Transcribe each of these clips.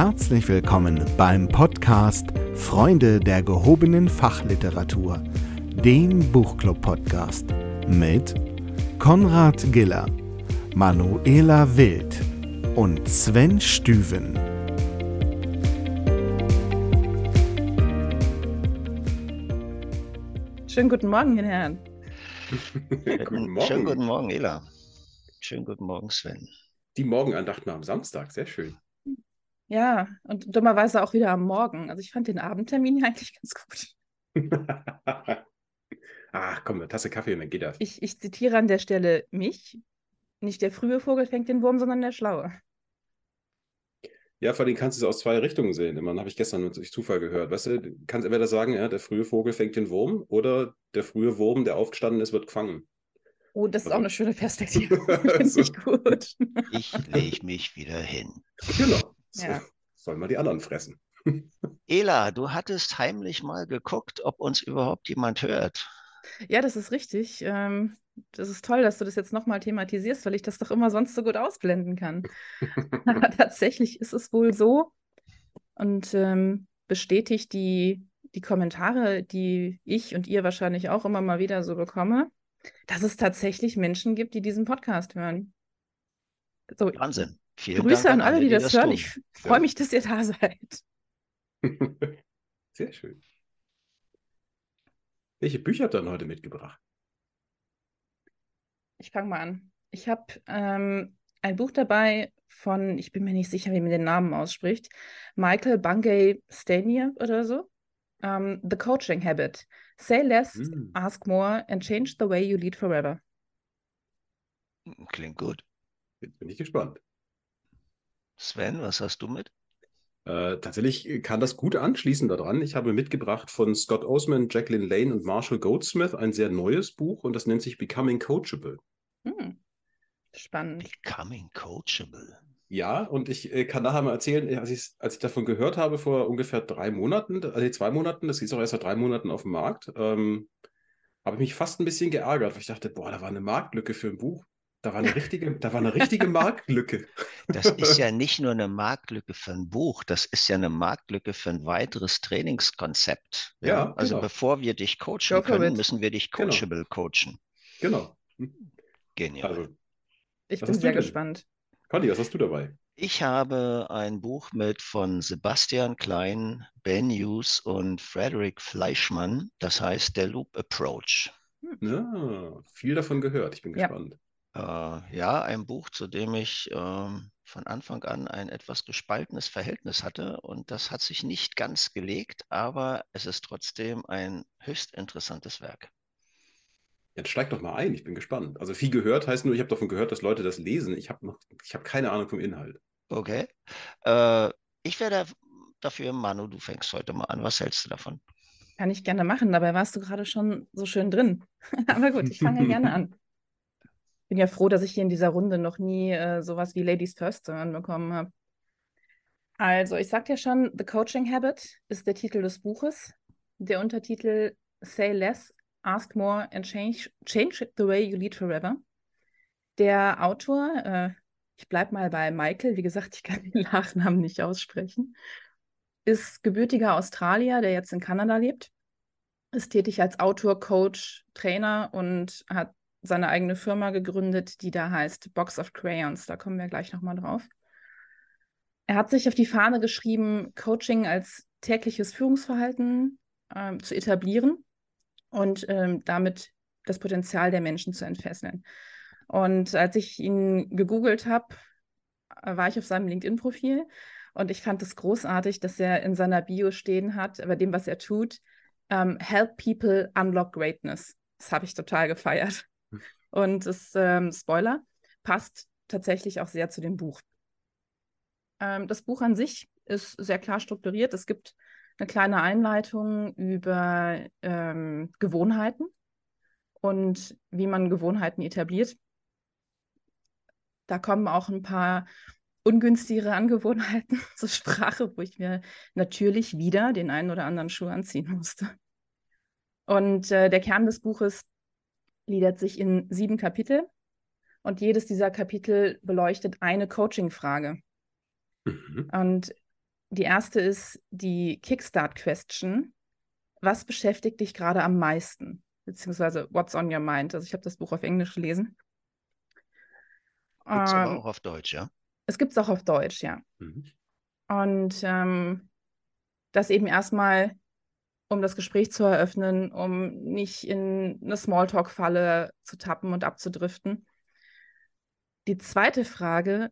Herzlich willkommen beim Podcast Freunde der gehobenen Fachliteratur, dem Buchclub-Podcast mit Konrad Giller, Manuela Wild und Sven Stüven. Schönen guten Morgen, meine Herren. guten Morgen. Schönen guten Morgen, Ela. Schönen guten Morgen, Sven. Die Morgenandacht am Samstag, sehr schön. Ja, und dummerweise auch wieder am Morgen. Also ich fand den Abendtermin eigentlich ganz gut. Ach, komm, eine Tasse Kaffee und dann geht das. Ich, ich zitiere an der Stelle mich. Nicht der frühe Vogel fängt den Wurm, sondern der schlaue. Ja, vor allem kannst du es aus zwei Richtungen sehen. Immer habe ich gestern durch Zufall gehört. Weißt du, du kannst entweder sagen, ja, der frühe Vogel fängt den Wurm oder der frühe Wurm, der aufgestanden ist, wird gefangen. Oh, das ist auch eine schöne Perspektive. Finde ich gut. Ich lege mich wieder hin. Genau. So, ja. Sollen wir die anderen fressen. Ela, du hattest heimlich mal geguckt, ob uns überhaupt jemand hört. Ja, das ist richtig. Ähm, das ist toll, dass du das jetzt nochmal thematisierst, weil ich das doch immer sonst so gut ausblenden kann. Aber tatsächlich ist es wohl so und ähm, bestätigt die, die Kommentare, die ich und ihr wahrscheinlich auch immer mal wieder so bekomme, dass es tatsächlich Menschen gibt, die diesen Podcast hören. So, Wahnsinn. Vielen Grüße Dank an alle, die, die das, hören. Ich freue ja. mich, dass ihr da seid. Sehr schön. Welche Bücher habt ihr denn heute mitgebracht? Ich fange mal an. Ich habe ähm, ein Buch dabei von, ich bin mir nicht sicher, wie man den Namen ausspricht, Michael Bungay Stanier oder so. Um, ähm, the Coaching Habit. Say less, mm. ask more and change the way you lead forever. Klingt gut. Jetzt bin ich gespannt. Sven, was hast du mit? Äh, tatsächlich kann das gut anschließen daran. Ich habe mitgebracht von Scott Osman, Jacqueline Lane und Marshall Goldsmith ein sehr neues Buch und das nennt sich Becoming Coachable. Hm. Spannend. Becoming Coachable. Ja, und ich äh, kann nachher mal erzählen, als, als ich davon gehört habe vor ungefähr drei Monaten, also zwei Monaten, das ist auch erst seit drei Monaten auf dem Markt, ähm, habe ich mich fast ein bisschen geärgert, weil ich dachte, boah, da war eine Marktlücke für ein Buch. Da war eine richtige, da war eine richtige Marktlücke. Das ist ja nicht nur eine Marktlücke für ein Buch, das ist ja eine Marktlücke für ein weiteres Trainingskonzept. Ja, ja also genau. bevor wir dich coachen können, müssen wir dich genau. coachable genau. coachen. Genau. Genial. Also, ich bin sehr gespannt. Conny, was hast du dabei? Ich habe ein Buch mit von Sebastian Klein, Ben Hughes und Frederick Fleischmann. Das heißt Der Loop Approach. Ja, viel davon gehört. Ich bin ja. gespannt. Äh, ja, ein Buch, zu dem ich äh, von Anfang an ein etwas gespaltenes Verhältnis hatte und das hat sich nicht ganz gelegt, aber es ist trotzdem ein höchst interessantes Werk. Jetzt steig doch mal ein, ich bin gespannt. Also viel gehört heißt nur, ich habe davon gehört, dass Leute das lesen. Ich habe noch, ich habe keine Ahnung vom Inhalt. Okay. Äh, ich werde dafür, Manu, du fängst heute mal an. Was hältst du davon? Kann ich gerne machen, dabei warst du gerade schon so schön drin. aber gut, ich fange gerne an bin ja froh, dass ich hier in dieser Runde noch nie äh, sowas wie Ladies First zu bekommen habe. Also, ich sagte ja schon, The Coaching Habit ist der Titel des Buches. Der Untertitel Say Less, Ask More and Change, change the Way You Lead Forever. Der Autor, äh, ich bleibe mal bei Michael, wie gesagt, ich kann den Nachnamen nicht aussprechen, ist gebürtiger Australier, der jetzt in Kanada lebt, ist tätig als Autor, Coach, Trainer und hat seine eigene Firma gegründet, die da heißt Box of Crayons. Da kommen wir gleich nochmal drauf. Er hat sich auf die Fahne geschrieben, Coaching als tägliches Führungsverhalten ähm, zu etablieren und ähm, damit das Potenzial der Menschen zu entfesseln. Und als ich ihn gegoogelt habe, war ich auf seinem LinkedIn-Profil und ich fand es großartig, dass er in seiner Bio stehen hat, bei dem, was er tut, ähm, Help People Unlock Greatness. Das habe ich total gefeiert. Und das ähm, Spoiler passt tatsächlich auch sehr zu dem Buch. Ähm, das Buch an sich ist sehr klar strukturiert. Es gibt eine kleine Einleitung über ähm, Gewohnheiten und wie man Gewohnheiten etabliert. Da kommen auch ein paar ungünstigere Angewohnheiten zur Sprache, wo ich mir natürlich wieder den einen oder anderen Schuh anziehen musste. Und äh, der Kern des Buches gliedert sich in sieben Kapitel und jedes dieser Kapitel beleuchtet eine Coaching-Frage. Mhm. Und Die erste ist die Kickstart-Question. Was beschäftigt dich gerade am meisten? Beziehungsweise What's on your mind? Also ich habe das Buch auf Englisch gelesen. Gibt es aber Ähm, auch auf Deutsch, ja? es gibt es auch auf Deutsch, ja. Mhm. Und ähm, das eben erstmal, um das Gespräch zu eröffnen, um nicht in eine Smalltalk-Falle zu tappen und abzudriften. Die zweite Frage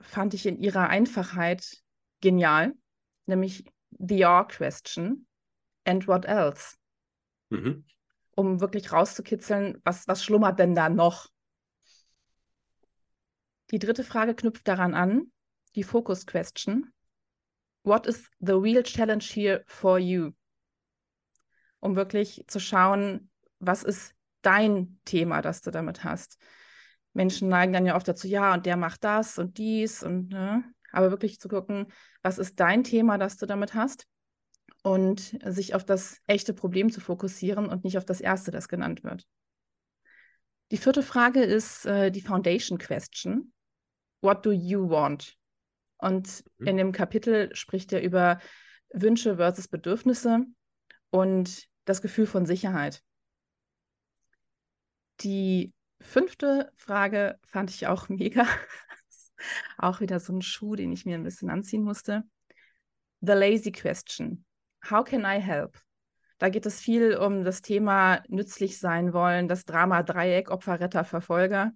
fand ich in ihrer Einfachheit genial, nämlich the or question and what else, Mhm. um wirklich rauszukitzeln, was, was schlummert denn da noch? Die dritte Frage knüpft daran an, die Focus Question. What is the real challenge here for you? Um wirklich zu schauen, was ist dein Thema, das du damit hast. Menschen neigen dann ja oft dazu, ja, und der macht das und dies und ne? aber wirklich zu gucken, was ist dein Thema, das du damit hast und sich auf das echte Problem zu fokussieren und nicht auf das erste, das genannt wird. Die vierte Frage ist äh, die Foundation Question. What do you want? Und Mhm. in dem Kapitel spricht er über Wünsche versus Bedürfnisse und das Gefühl von Sicherheit. Die fünfte Frage fand ich auch mega. auch wieder so ein Schuh, den ich mir ein bisschen anziehen musste. The lazy question. How can I help? Da geht es viel um das Thema nützlich sein wollen, das Drama Dreieck, Opfer, Retter, Verfolger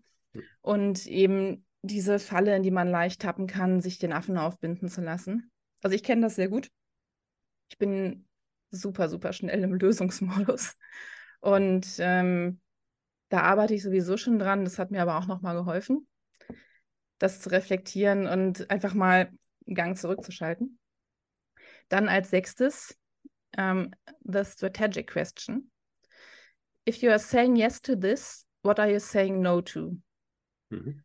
und eben diese Falle, in die man leicht tappen kann, sich den Affen aufbinden zu lassen. Also ich kenne das sehr gut. Ich bin super, super schnell im Lösungsmodus und ähm, da arbeite ich sowieso schon dran. Das hat mir aber auch nochmal geholfen, das zu reflektieren und einfach mal einen Gang zurückzuschalten. Dann als sechstes um, the strategic question. If you are saying yes to this, what are you saying no to? Mhm.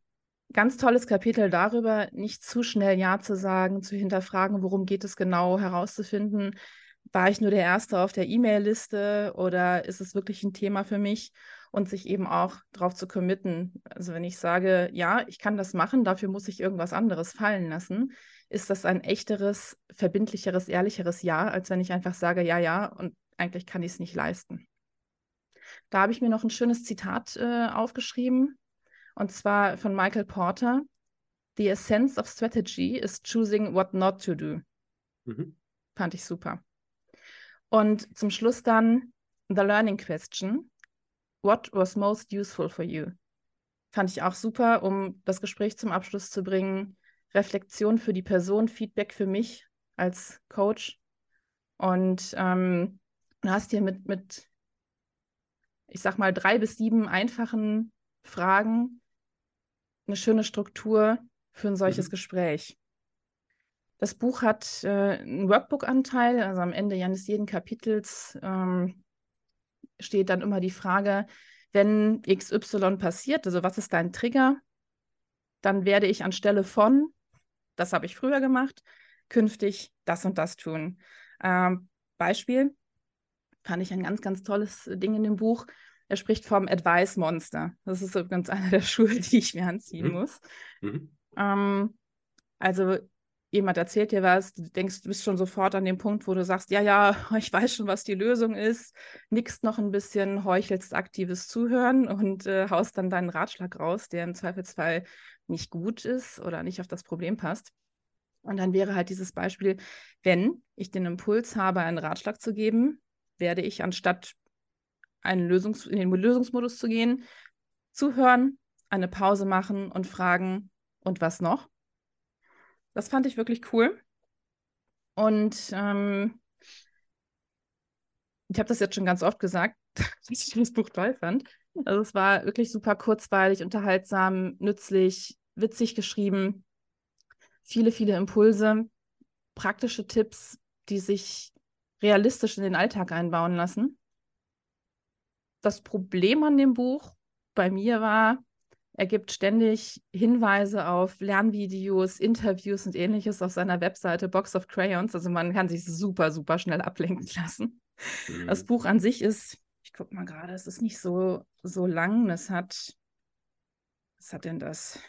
Ganz tolles Kapitel darüber, nicht zu schnell Ja zu sagen, zu hinterfragen, worum geht es genau, herauszufinden, war ich nur der Erste auf der E-Mail-Liste oder ist es wirklich ein Thema für mich? Und sich eben auch darauf zu committen. Also wenn ich sage, ja, ich kann das machen, dafür muss ich irgendwas anderes fallen lassen, ist das ein echteres, verbindlicheres, ehrlicheres Ja, als wenn ich einfach sage, ja, ja, und eigentlich kann ich es nicht leisten. Da habe ich mir noch ein schönes Zitat äh, aufgeschrieben, und zwar von Michael Porter. The essence of strategy is choosing what not to do. Mhm. Fand ich super. Und zum Schluss dann the learning question. What was most useful for you? Fand ich auch super, um das Gespräch zum Abschluss zu bringen. Reflexion für die Person, Feedback für mich als Coach. Und ähm, du hast hier mit, mit, ich sag mal, drei bis sieben einfachen Fragen eine schöne Struktur für ein solches Mhm. Gespräch. Das Buch hat äh, einen Workbook-Anteil, also am Ende eines jeden Kapitels ähm, steht dann immer die Frage, wenn XY passiert, also was ist dein Trigger, dann werde ich anstelle von, das habe ich früher gemacht, künftig das und das tun. Ähm, Beispiel, fand ich ein ganz, ganz tolles Ding in dem Buch. Er spricht vom Advice Monster. Das ist übrigens einer der Schuhe, die ich mir anziehen Mhm. muss. Mhm. Ähm, also jemand erzählt dir was, du denkst, du bist schon sofort an dem Punkt, wo du sagst, ja, ja, ich weiß schon, was die Lösung ist, nickst noch ein bisschen, heuchelst aktives Zuhören und äh, haust dann deinen Ratschlag raus, der im Zweifelsfall nicht gut ist oder nicht auf das Problem passt. Und dann wäre halt dieses Beispiel, wenn ich den Impuls habe, einen Ratschlag zu geben, werde ich anstatt einen Lösungs in den Lösungsmodus zu gehen, zuhören, eine Pause machen und fragen, und was noch? Das fand ich wirklich cool. Und ähm, ich habe das jetzt schon ganz oft gesagt, dass ich das Buch toll fand. Also es war wirklich super kurzweilig, unterhaltsam, nützlich, witzig geschrieben. Viele, viele Impulse, praktische Tipps, die sich realistisch in den Alltag einbauen lassen. Das Problem an dem Buch bei mir war, er gibt ständig Hinweise auf Lernvideos, Interviews und ähnliches auf seiner Webseite Box of Crayons. Also man kann sich super, super schnell ablenken lassen. Das Mhm. Buch an sich ist, ich gucke mal gerade, es ist nicht so, so lang. Es hat, was hat denn das?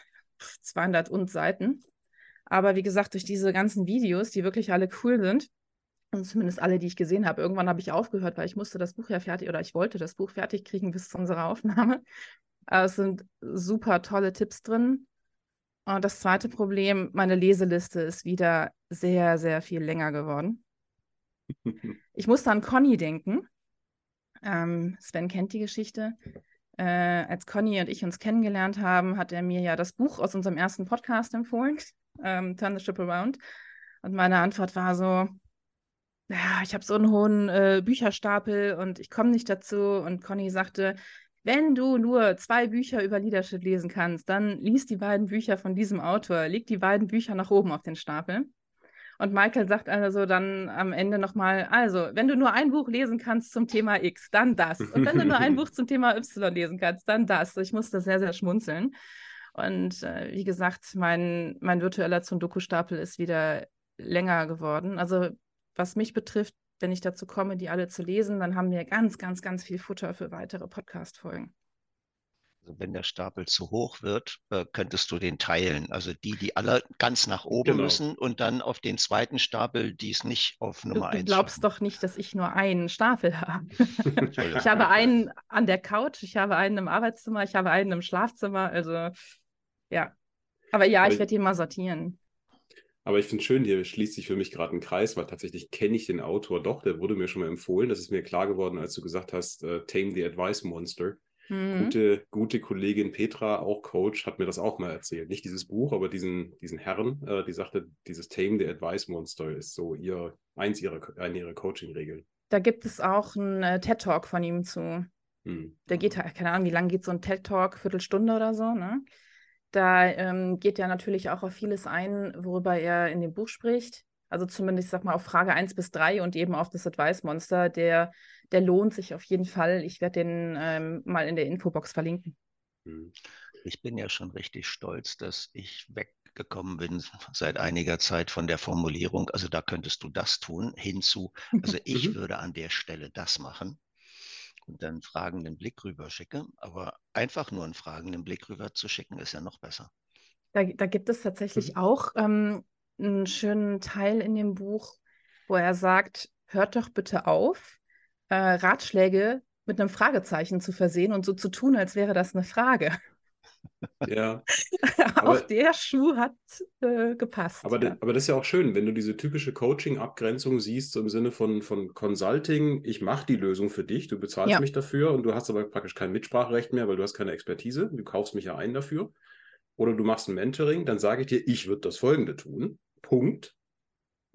200 und Seiten. Aber wie gesagt, durch diese ganzen Videos, die wirklich alle cool sind, und zumindest alle, die ich gesehen habe, irgendwann habe ich aufgehört, weil ich musste das Buch ja fertig oder ich wollte das Buch fertig kriegen bis zu unserer Aufnahme. Aber es sind super tolle Tipps drin. Und das zweite Problem, meine Leseliste ist wieder sehr, sehr viel länger geworden. Ich musste an Conny denken. Ähm, Sven kennt die Geschichte. Äh, als Conny und ich uns kennengelernt haben, hat er mir ja das Buch aus unserem ersten Podcast empfohlen, ähm, Turn the Ship Around. Und meine Antwort war so, ja, ich habe so einen hohen äh, Bücherstapel und ich komme nicht dazu. Und Conny sagte, wenn du nur zwei Bücher über Leadership lesen kannst, dann lies die beiden Bücher von diesem Autor, leg die beiden Bücher nach oben auf den Stapel. Und Michael sagt also dann am Ende nochmal, also, wenn du nur ein Buch lesen kannst zum Thema X, dann das. Und wenn du nur ein Buch zum Thema Y lesen kannst, dann das. Ich musste sehr, sehr schmunzeln. Und äh, wie gesagt, mein, mein virtueller Zundoku-Stapel ist wieder länger geworden. Also, was mich betrifft, wenn ich dazu komme, die alle zu lesen, dann haben wir ganz, ganz, ganz viel Futter für weitere Podcast-Folgen. Also wenn der Stapel zu hoch wird, äh, könntest du den teilen. Also die, die alle ganz nach oben genau. müssen und dann auf den zweiten Stapel, die es nicht auf Nummer 1 Du glaubst schaffen. doch nicht, dass ich nur einen Stapel habe. ich habe einen an der Couch, ich habe einen im Arbeitszimmer, ich habe einen im Schlafzimmer. Also ja. Aber ja, ich werde die mal sortieren. Aber ich finde es schön, hier schließt sich für mich gerade ein Kreis, weil tatsächlich kenne ich den Autor doch, der wurde mir schon mal empfohlen. Das ist mir klar geworden, als du gesagt hast, uh, Tame the Advice Monster. Mhm. Gute, gute Kollegin Petra, auch Coach, hat mir das auch mal erzählt. Nicht dieses Buch, aber diesen, diesen Herrn, äh, die sagte, dieses Tame the Advice Monster ist so ihr, eins ihrer, eine ihrer Coaching-Regeln. Da gibt es auch einen äh, TED-Talk von ihm zu. Mhm. Der geht, halt, keine Ahnung, wie lange geht so ein TED-Talk? Viertelstunde oder so, ne? Da ähm, geht er natürlich auch auf vieles ein, worüber er in dem Buch spricht. Also zumindest, sag mal, auf Frage 1 bis 3 und eben auf das Advice Monster, der, der lohnt sich auf jeden Fall. Ich werde den ähm, mal in der Infobox verlinken. Hm. Ich bin ja schon richtig stolz, dass ich weggekommen bin seit einiger Zeit von der Formulierung, also da könntest du das tun, hinzu, also ich mhm. würde an der Stelle das machen einen fragenden Blick rüber schicke. Aber einfach nur einen fragenden Blick rüber zu schicken, ist ja noch besser. Da, da gibt es tatsächlich mhm. auch ähm, einen schönen Teil in dem Buch, wo er sagt, hört doch bitte auf, äh, Ratschläge mit einem Fragezeichen zu versehen und so zu tun, als wäre das eine Frage. Ja. auch aber, der Schuh hat äh, gepasst. Aber, ja. aber das ist ja auch schön, wenn du diese typische Coaching-Abgrenzung siehst, so im Sinne von, von Consulting, ich mache die Lösung für dich, du bezahlst ja. mich dafür und du hast aber praktisch kein Mitspracherecht mehr, weil du hast keine Expertise, du kaufst mich ja ein dafür. Oder du machst ein Mentoring, dann sage ich dir, ich würde das Folgende tun. Punkt.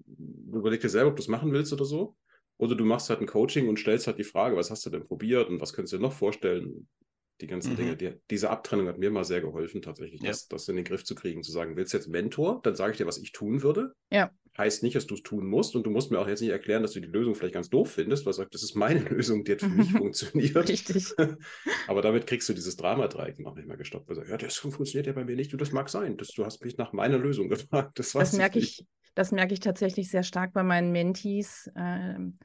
Überleg dir selber, ob du es machen willst oder so. Oder du machst halt ein Coaching und stellst halt die Frage, was hast du denn probiert und was könntest du dir noch vorstellen? Die ganzen mhm. Dinge. Die, diese Abtrennung hat mir mal sehr geholfen, tatsächlich, ja. das, das in den Griff zu kriegen, zu sagen, willst du jetzt Mentor? Dann sage ich dir, was ich tun würde. Ja. Heißt nicht, dass du es tun musst. Und du musst mir auch jetzt nicht erklären, dass du die Lösung vielleicht ganz doof findest, weil du sagst, das ist meine Lösung, die hat für mich funktioniert. Richtig. Aber damit kriegst du dieses Dramadreieck noch nicht mehr gestoppt. Weil ja, das funktioniert ja bei mir nicht und das mag sein. Das, du hast mich nach meiner Lösung gefragt. Das, das merke ich, das merke ich tatsächlich sehr stark bei meinen Mentees. Ähm,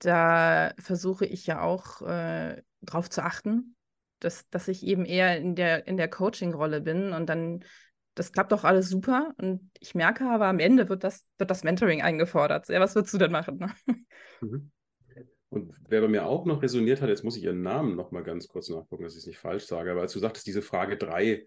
da versuche ich ja auch äh, drauf zu achten, dass, dass ich eben eher in der, in der Coaching-Rolle bin und dann das klappt doch alles super. Und ich merke aber, am Ende wird das, wird das Mentoring eingefordert. Ja, was würdest du denn machen? Mhm. Und wer bei mir auch noch resoniert hat, jetzt muss ich ihren Namen noch mal ganz kurz nachgucken, dass ich es nicht falsch sage, aber als du sagtest, diese Frage 3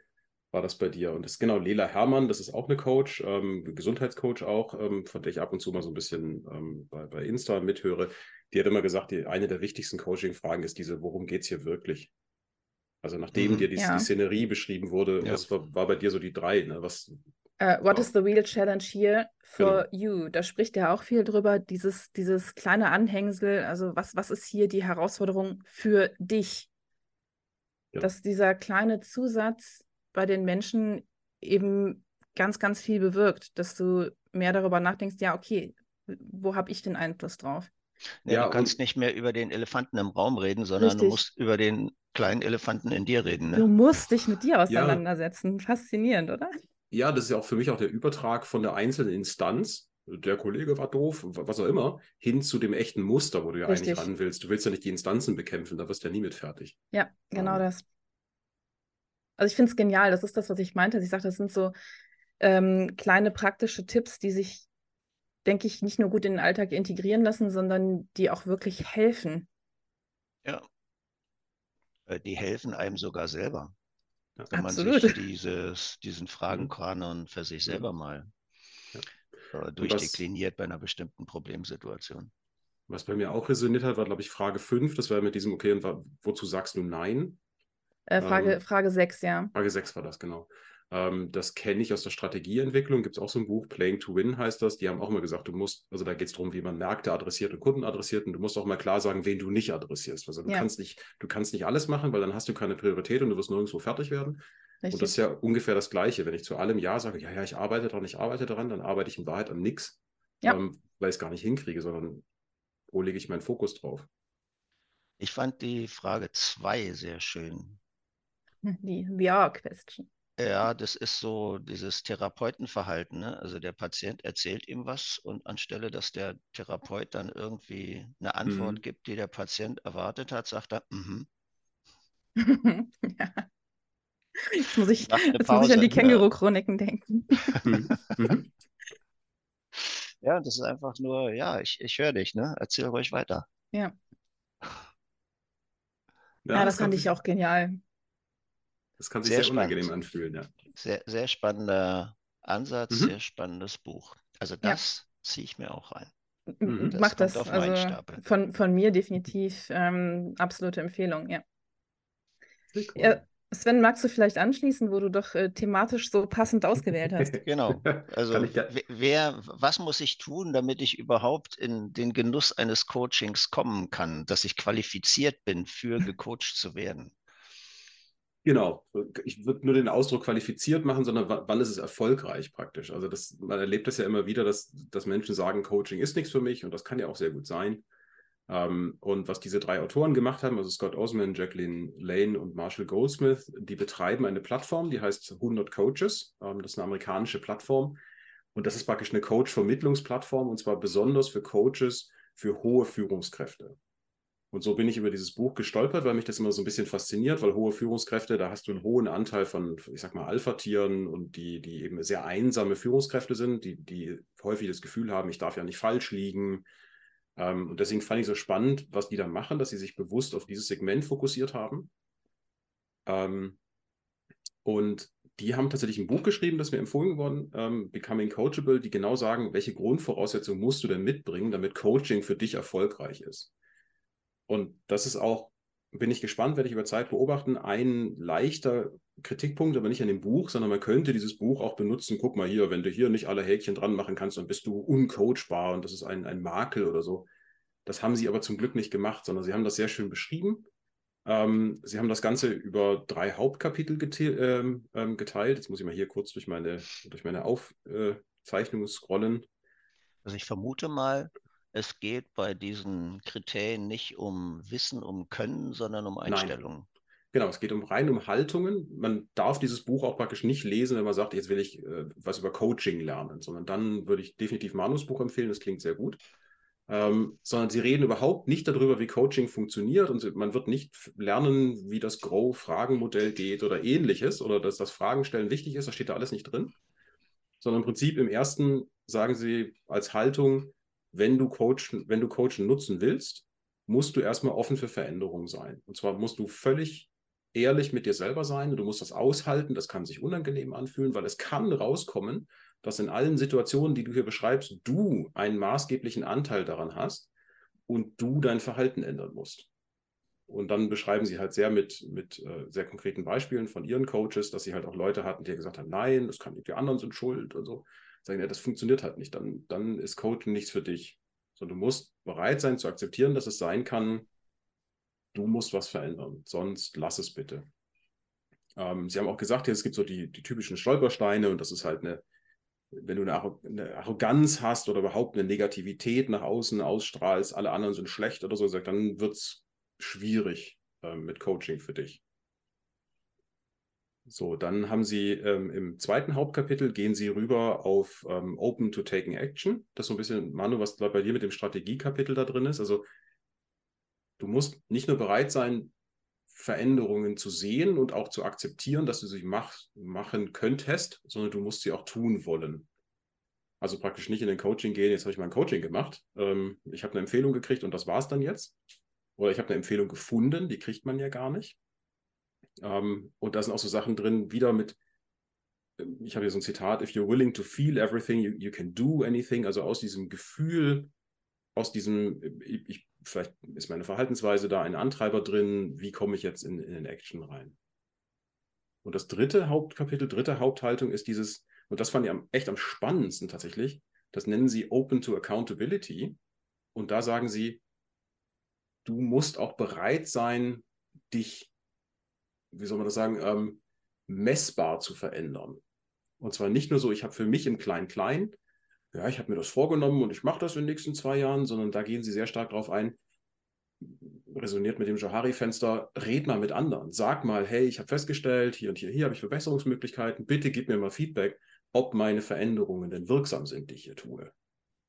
war das bei dir. Und das ist genau Lela Hermann, das ist auch eine Coach, ähm, Gesundheitscoach auch, ähm, von der ich ab und zu mal so ein bisschen ähm, bei, bei Insta mithöre. Die hat immer gesagt, die, eine der wichtigsten Coaching-Fragen ist diese, worum geht es hier wirklich? Also nachdem mhm, dir die, ja. die, Szenerie beschrieben wurde, ja. was war, war, bei dir so die drei? Ne? Was, uh, what is the real challenge here for genau. you? Da spricht er auch viel drüber, dieses, dieses kleine Anhängsel, also was, was ist hier die Herausforderung für dich? Ja. Dass dieser kleine Zusatz bei den Menschen eben ganz, ganz viel bewirkt, dass du mehr darüber nachdenkst, ja, okay, wo habe ich den Einfluss drauf? Ja, ja, du kannst nicht mehr über den Elefanten im Raum reden, sondern richtig. du musst über den kleinen Elefanten in dir reden. Ne? Du musst dich mit dir auseinandersetzen. Ja. Faszinierend, oder? Ja, das ist ja auch für mich auch der Übertrag von der einzelnen Instanz. Der Kollege war doof, was auch immer, hin zu dem echten Muster, wo du ja Richtig. eigentlich ran willst. Du willst ja nicht die Instanzen bekämpfen, da wirst du ja nie mit fertig. Ja, genau um. das. Also ich finde es genial, das ist das, was ich meinte. Ich sage, das sind so ähm, kleine praktische Tipps, die sich, denke ich, nicht nur gut in den Alltag integrieren lassen, sondern die auch wirklich helfen. Äh, Die helfen einem sogar selber, Ja. wenn man Absolut. sich dieses, diesen Fragenkanon für sich Ja. selber mal Ja. äh, was- durchdekliniert bei einer bestimmten Problemsituation. Was bei mir auch resoniert hat, war, glaube ich, Frage 5. Das war mit diesem, okay, und wozu sagst du Nein? Äh, Frage, Ähm, Frage 6, ja. Frage 6 war das, genau. Ähm, das kenne ich aus der Strategieentwicklung. Gibt es auch so ein Buch, Playing to Win heißt das. Die haben auch immer gesagt, du musst, also da geht es darum, wie man Märkte adressiert und Kunden adressiert. Und du musst auch mal klar sagen, wen du nicht adressierst. Also du Ja. kannst nicht, du kannst nicht alles machen, weil dann hast du keine Priorität und du wirst nirgendwo fertig werden. Und Richtig. das ist ja ungefähr das Gleiche. Wenn ich zu allem Ja sage, ja, ja, ich arbeite daran, ich arbeite daran, dann arbeite ich in Wahrheit an nichts, Ja. ähm, weil ich es gar nicht hinkriege, sondern wo lege ich meinen Fokus drauf? Ich fand die Frage 2 sehr schön. Die VR-Question. Ja, das ist so dieses Therapeutenverhalten. Ne? Also der Patient erzählt ihm was und anstelle, dass der Therapeut dann irgendwie eine Antwort Mhm. gibt, die der Patient erwartet hat, sagt er, mhm. ja. Jetzt muss ich, jetzt muss ich an die Pause, ne? Känguru-Chroniken denken. Mhm. Mhm. Ja, das ist einfach nur, ja, ich, ich höre dich, ne? Erzähl ruhig weiter. Ja, Ja, ja, das fand ich auch genial. Das kann sich Sehr sehr, unangenehm anfühlen, ja. Sehr, sehr spannender Ansatz, Mhm. sehr spannendes Buch. Also das ziehe ich mir auch rein. Mhm. Das Mach kommt das. auf meinen Also Stapel. von, von mir definitiv ähm, absolute Empfehlung, ja. Cool. ja. Sven, magst du vielleicht anschließen, wo du doch äh, thematisch so passend ausgewählt hast? Genau. Also ja- wer, was muss ich tun, damit ich überhaupt in den Genuss eines Coachings kommen kann, dass ich qualifiziert bin, für gecoacht zu werden? Genau. Ich würde nur den Ausdruck qualifiziert machen, sondern wa- wann ist es erfolgreich praktisch? Also das, man erlebt das ja immer wieder, dass, dass Menschen sagen, Coaching ist nichts für mich und das kann ja auch sehr gut sein. Ähm, und was diese drei Autoren gemacht haben, also Scott Osman, Jacqueline Lane und Marshall Goldsmith, die betreiben eine Plattform, die heißt 100 Coaches. Ähm, das ist eine amerikanische Plattform. Und das ist praktisch eine Coach-Vermittlungsplattform und zwar besonders für Coaches für hohe Führungskräfte. Und so bin ich über dieses Buch gestolpert, weil mich das immer so ein bisschen fasziniert, weil hohe Führungskräfte, da hast du einen hohen Anteil von, ich sag mal, Alpha-Tieren und die, die eben sehr einsame Führungskräfte sind, die, die häufig das Gefühl haben, ich darf ja nicht falsch liegen. Ähm, und deswegen fand ich so spannend, was die da machen, dass sie sich bewusst auf dieses Segment fokussiert haben. Ähm, und die haben tatsächlich ein Buch geschrieben, das mir empfohlen worden, ähm, Becoming Coachable, die genau sagen, welche Grundvoraussetzungen musst du denn mitbringen, damit Coaching für dich erfolgreich ist. Und das ist auch, bin ich gespannt, werde ich über Zeit beobachten, ein leichter Kritikpunkt, aber nicht an dem Buch, sondern man könnte dieses Buch auch benutzen. Guck mal hier, wenn du hier nicht alle Häkchen dran machen kannst, dann bist du uncoachbar und das ist ein, ein Makel oder so. Das haben sie aber zum Glück nicht gemacht, sondern sie haben das sehr schön beschrieben. Ähm, sie haben das Ganze über drei Hauptkapitel gete ähm, ähm, geteilt. Jetzt muss ich mal hier kurz durch meine, durch meine Aufzeichnungen scrollen. Also ich vermute mal, es geht bei diesen Kriterien nicht um Wissen, um Können, sondern um Einstellungen. Genau, es geht um rein um Haltungen. Man darf dieses Buch auch praktisch nicht lesen, wenn man sagt, jetzt will ich äh, was über Coaching lernen, sondern dann würde ich definitiv Manus Buch empfehlen, das klingt sehr gut. Ähm, sondern sie reden überhaupt nicht darüber, wie Coaching funktioniert und man wird nicht lernen, wie das Grow-Fragenmodell geht oder ähnliches oder dass das Fragenstellen wichtig ist, das steht da alles nicht drin. Sondern im Prinzip im ersten sagen sie als Haltung, wenn du Coachen, wenn du Coachen nutzen willst, musst du erstmal offen für Veränderungen sein. Und zwar musst du völlig ehrlich mit dir selber sein und du musst das aushalten. Das kann sich unangenehm anfühlen, weil es kann rauskommen, dass in allen Situationen, die du hier beschreibst, du einen maßgeblichen Anteil daran hast und du dein Verhalten ändern musst. Und dann beschreiben sie halt sehr mit, mit äh, sehr konkreten Beispielen von ihren Coaches, dass sie halt auch Leute hatten, die gesagt haben, nein, das kann die anderen sind schuld und so. Sagen, ja, das funktioniert halt nicht. Dann, dann ist Coaching nichts für dich. Sondern du musst bereit sein zu akzeptieren, dass es sein kann, du musst was verändern, sonst lass es bitte. Ähm, Sie haben auch gesagt, es gibt so die, die typischen Stolpersteine und das ist halt eine, wenn du eine, Arro eine, Arroganz hast oder überhaupt eine Negativität nach außen ausstrahlst, alle anderen sind schlecht oder so, dann wird es schwierig äh, mit Coaching für dich. So, dann haben Sie ähm, im zweiten Hauptkapitel gehen Sie rüber auf ähm, Open to Taking Action. Das ist so ein bisschen, Manu, was bei dir mit dem Strategiekapitel da drin ist. Also du musst nicht nur bereit sein, Veränderungen zu sehen und auch zu akzeptieren, dass du sie mach, machen könntest, sondern du musst sie auch tun wollen. Also praktisch nicht in den Coaching gehen, jetzt habe ich mal ein Coaching gemacht, ähm, ich habe eine Empfehlung gekriegt und das war es dann jetzt. Oder ich habe eine Empfehlung gefunden, die kriegt man ja gar nicht. Ähm, und da sind auch so Sachen drin, wieder mit, ich habe hier so ein Zitat, if you're willing to feel everything, you, you can do anything. Also aus diesem Gefühl, aus diesem, ich, vielleicht ist meine Verhaltensweise da ein Antreiber drin, wie komme ich jetzt in, in den Action rein? Und das dritte Hauptkapitel, dritte Haupthaltung ist dieses, und das fand ich am, echt am spannendsten tatsächlich, das nennen sie Open to Accountability. Und da sagen sie, du musst auch bereit sein, dich, wie soll man das sagen, ähm, messbar zu verändern. Und zwar nicht nur so, ich habe für mich im Klein-Klein, ja, ich habe mir das vorgenommen und ich mache das in den nächsten zwei Jahren, sondern da gehen sie sehr stark drauf ein, resoniert mit dem Johari-Fenster, red mal mit anderen. Sag mal, hey, ich habe festgestellt, hier und hier, hier habe ich Verbesserungsmöglichkeiten, bitte gib mir mal Feedback, ob meine Veränderungen denn wirksam sind, die ich hier tue.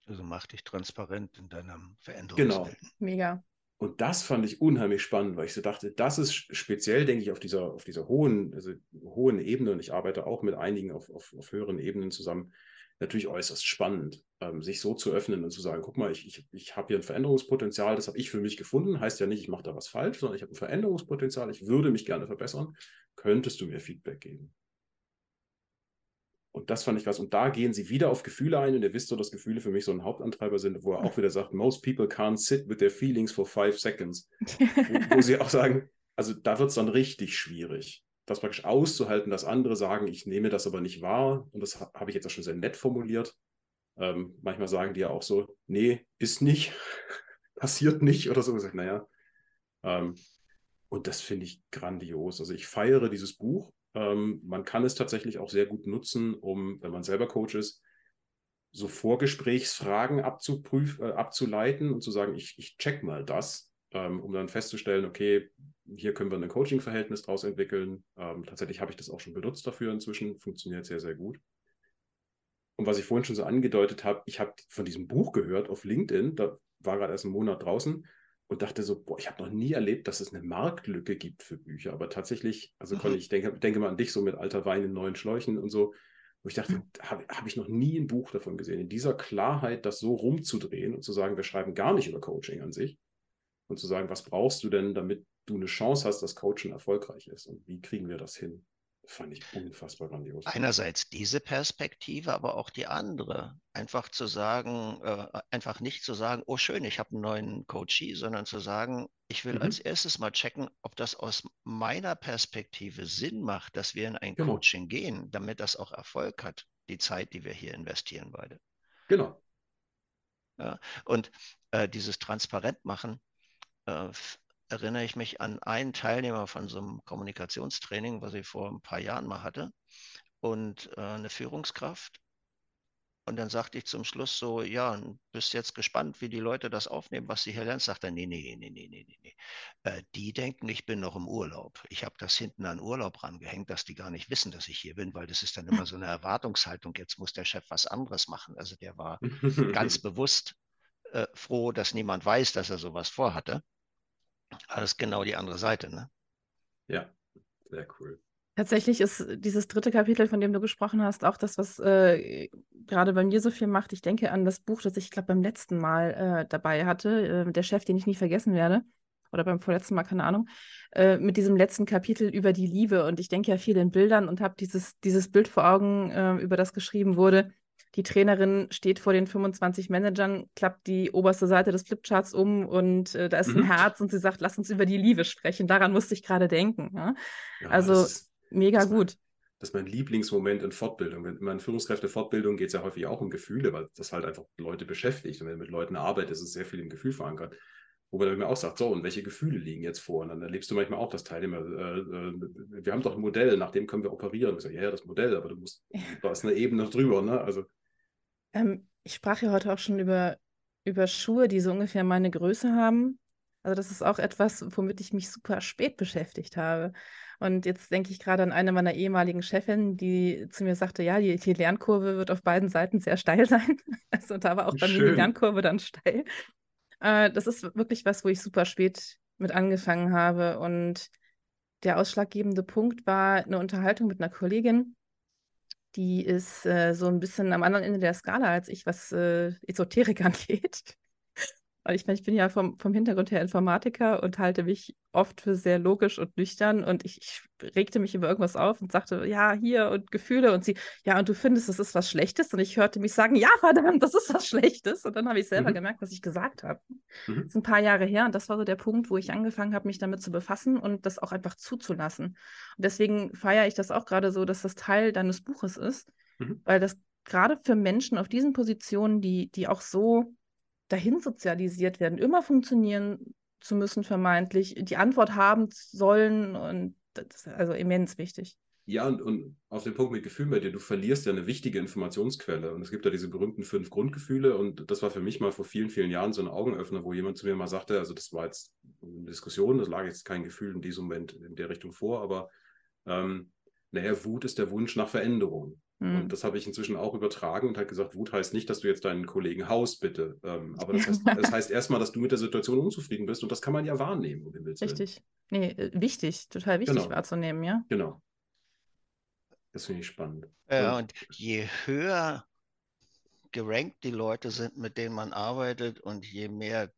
Also mach dich transparent in deinem Veränderungswillen. Genau. Mega. Und das fand ich unheimlich spannend, weil ich so dachte, das ist speziell, denke ich, auf dieser, auf dieser hohen, also hohen Ebene, und ich arbeite auch mit einigen auf, auf, auf höheren Ebenen zusammen, natürlich äußerst spannend, ähm, sich so zu öffnen und zu sagen, guck mal, ich, ich, ich habe hier ein Veränderungspotenzial, das habe ich für mich gefunden, heißt ja nicht, ich mache da was falsch, sondern ich habe ein Veränderungspotenzial, ich würde mich gerne verbessern, könntest du mir Feedback geben? Und das fand ich krass. Und da gehen sie wieder auf Gefühle ein. Und ihr wisst so, dass Gefühle für mich so ein Hauptantreiber sind, wo er auch wieder sagt, most people can't sit with their feelings for five seconds. wo, wo sie auch sagen, also da wird es dann richtig schwierig, das praktisch auszuhalten, dass andere sagen, ich nehme das aber nicht wahr. Und das habe ich jetzt auch schon sehr nett formuliert. Ähm, manchmal sagen die ja auch so, nee, ist nicht, passiert nicht oder so. Ich naja. Ähm, und das finde ich grandios. Also ich feiere dieses Buch ähm, man kann es tatsächlich auch sehr gut nutzen, um, wenn man selber Coach ist, so Vorgesprächsfragen abzuprüfen, äh, abzuleiten und zu sagen, ich, ich check mal das, ähm, um dann festzustellen, okay, hier können wir ein Coaching-Verhältnis draus entwickeln. Ähm, tatsächlich habe ich das auch schon benutzt dafür inzwischen, funktioniert sehr, sehr gut. Und was ich vorhin schon so angedeutet habe, ich habe von diesem Buch gehört auf LinkedIn, da war gerade erst ein Monat draußen und dachte so, boah, ich habe noch nie erlebt, dass es eine Marktlücke gibt für Bücher. Aber tatsächlich, also mhm. Conny, ich denke, denke mal an dich so mit alter Wein in neuen Schläuchen und so, wo ich dachte, mhm. habe hab ich noch nie ein Buch davon gesehen. In dieser Klarheit, das so rumzudrehen und zu sagen, wir schreiben gar nicht über Coaching an sich und zu sagen, was brauchst du denn, damit du eine Chance hast, dass Coaching erfolgreich ist und wie kriegen wir das hin? Fand ich unfassbar grandios. Einerseits diese Perspektive, aber auch die andere. Einfach zu sagen, äh, einfach nicht zu sagen, oh schön, ich habe einen neuen Coachie, sondern zu sagen, ich will mhm. als erstes mal checken, ob das aus meiner Perspektive Sinn macht, dass wir in ein genau. Coaching gehen, damit das auch Erfolg hat, die Zeit, die wir hier investieren beide. Genau. Ja, und äh, dieses Transparent machen, äh, erinnere ich mich an einen Teilnehmer von so einem Kommunikationstraining, was ich vor ein paar Jahren mal hatte, und äh, eine Führungskraft. Und dann sagte ich zum Schluss so, ja, bist jetzt gespannt, wie die Leute das aufnehmen, was sie hier lernen. Sagt er, nee, nee, nee, nee, nee, nee, nee. Äh, die denken, ich bin noch im Urlaub. Ich habe das hinten an Urlaub rangehängt, dass die gar nicht wissen, dass ich hier bin, weil das ist dann immer so eine Erwartungshaltung, jetzt muss der Chef was anderes machen. Also der war ganz bewusst äh, froh, dass niemand weiß, dass er sowas vorhatte. Alles genau die andere Seite, ne? Ja, sehr cool. Tatsächlich ist dieses dritte Kapitel, von dem du gesprochen hast, auch das, was äh, gerade bei mir so viel macht. Ich denke an das Buch, das ich, glaube beim letzten Mal äh, dabei hatte, äh, der Chef, den ich nie vergessen werde, oder beim vorletzten Mal, keine Ahnung, äh, mit diesem letzten Kapitel über die Liebe. Und ich denke ja viel in Bildern und habe dieses, dieses Bild vor Augen, äh, über das geschrieben wurde, die Trainerin steht vor den 25 Managern, klappt die oberste Seite des Flipcharts um und äh, da ist mhm. ein Herz und sie sagt, lass uns über die Liebe sprechen. Daran musste ich gerade denken. Ja? Ja, also ist, mega das gut. das ist mein Lieblingsmoment in Fortbildung. In meinen Führungskräfte-Fortbildung geht es ja häufig auch um Gefühle, weil das halt einfach Leute beschäftigt. Und wenn mit Leuten arbeitest, ist es sehr viel im Gefühl verankert. Wo man dann mir auch sagt, so, und welche Gefühle liegen jetzt vor? Und dann erlebst du manchmal auch das Teilnehmer, äh, äh, wir haben doch ein Modell, nach dem können wir operieren. Ich sage, ja, ja, das Modell, aber du musst, da ist eine Ebene drüber, ne? Also ähm, ich sprach ja heute auch schon über, über Schuhe, die so ungefähr meine Größe haben. Also das ist auch etwas, womit ich mich super spät beschäftigt habe. Und jetzt denke ich gerade an eine meiner ehemaligen Chefinnen, die zu mir sagte, ja, die, die Lernkurve wird auf beiden Seiten sehr steil sein. Also da war auch bei Schön. mir die Lernkurve dann steil. Äh, das ist wirklich was, wo ich super spät mit angefangen habe. Und der ausschlaggebende Punkt war eine Unterhaltung mit einer Kollegin, die ist äh, so ein bisschen am anderen Ende der Skala als ich, was äh, Esoterik angeht. Ich, ich bin ja vom, vom Hintergrund her Informatiker und halte mich oft für sehr logisch und nüchtern und ich, ich regte mich über irgendwas auf und sagte, ja, hier und Gefühle und sie, ja, und du findest, das ist was Schlechtes und ich hörte mich sagen, ja, verdammt, das ist was Schlechtes und dann habe ich selber mhm. gemerkt, was ich gesagt habe. Mhm. Das ist ein paar Jahre her und das war so der Punkt, wo ich angefangen habe, mich damit zu befassen und das auch einfach zuzulassen. Und deswegen feiere ich das auch gerade so, dass das Teil deines Buches ist, mhm. weil das gerade für Menschen auf diesen Positionen, die, die auch so dahin sozialisiert werden, immer funktionieren zu müssen, vermeintlich, die Antwort haben sollen und das ist also immens wichtig. Ja, und, und auf den Punkt mit Gefühlen bei dir, du verlierst ja eine wichtige Informationsquelle. Und es gibt ja diese berühmten fünf Grundgefühle. Und das war für mich mal vor vielen, vielen Jahren so ein Augenöffner, wo jemand zu mir mal sagte, also das war jetzt eine Diskussion, das lag jetzt kein Gefühl in diesem Moment in der Richtung vor, aber ähm, naja, Wut ist der Wunsch nach Veränderung. Mhm. Und das habe ich inzwischen auch übertragen und halt gesagt, Wut heißt nicht, dass du jetzt deinen Kollegen haust, bitte. Ähm, aber das heißt, das heißt erstmal, dass du mit der Situation unzufrieden bist und das kann man ja wahrnehmen. Richtig. Nee, äh, wichtig, total wichtig genau. wahrzunehmen, ja. Genau. Das finde ich spannend. Ja, und je höher gerankt die Leute sind, mit denen man arbeitet und je mehr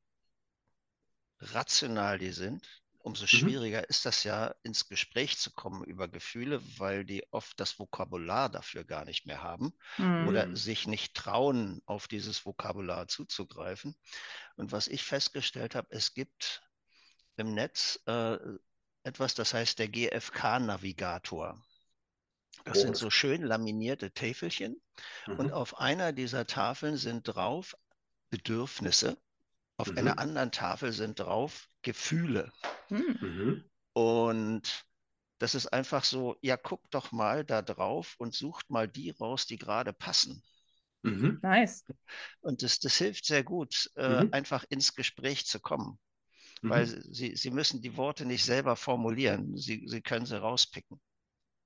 rational die sind, umso mhm. schwieriger mhm. ist das ja, ins Gespräch zu kommen über Gefühle, weil die oft das Vokabular dafür gar nicht mehr haben mhm. oder sich nicht trauen, auf dieses Vokabular zuzugreifen. Und was ich festgestellt habe, es gibt im Netz äh, etwas, das heißt der GFK-Navigator. Das oh. sind so schön laminierte Täfelchen. Mhm. Und auf einer dieser Tafeln sind drauf Bedürfnisse. Auf mhm. einer anderen Tafel sind drauf Gefühle. Hm. Mhm. Und das ist einfach so, ja, guckt doch mal da drauf und sucht mal die raus, die gerade passen. Mhm. Nice. Und das, das hilft sehr gut, äh, mhm. einfach ins Gespräch zu kommen. Weil mhm. sie, sie müssen die Worte nicht selber formulieren. Sie, sie können sie rauspicken.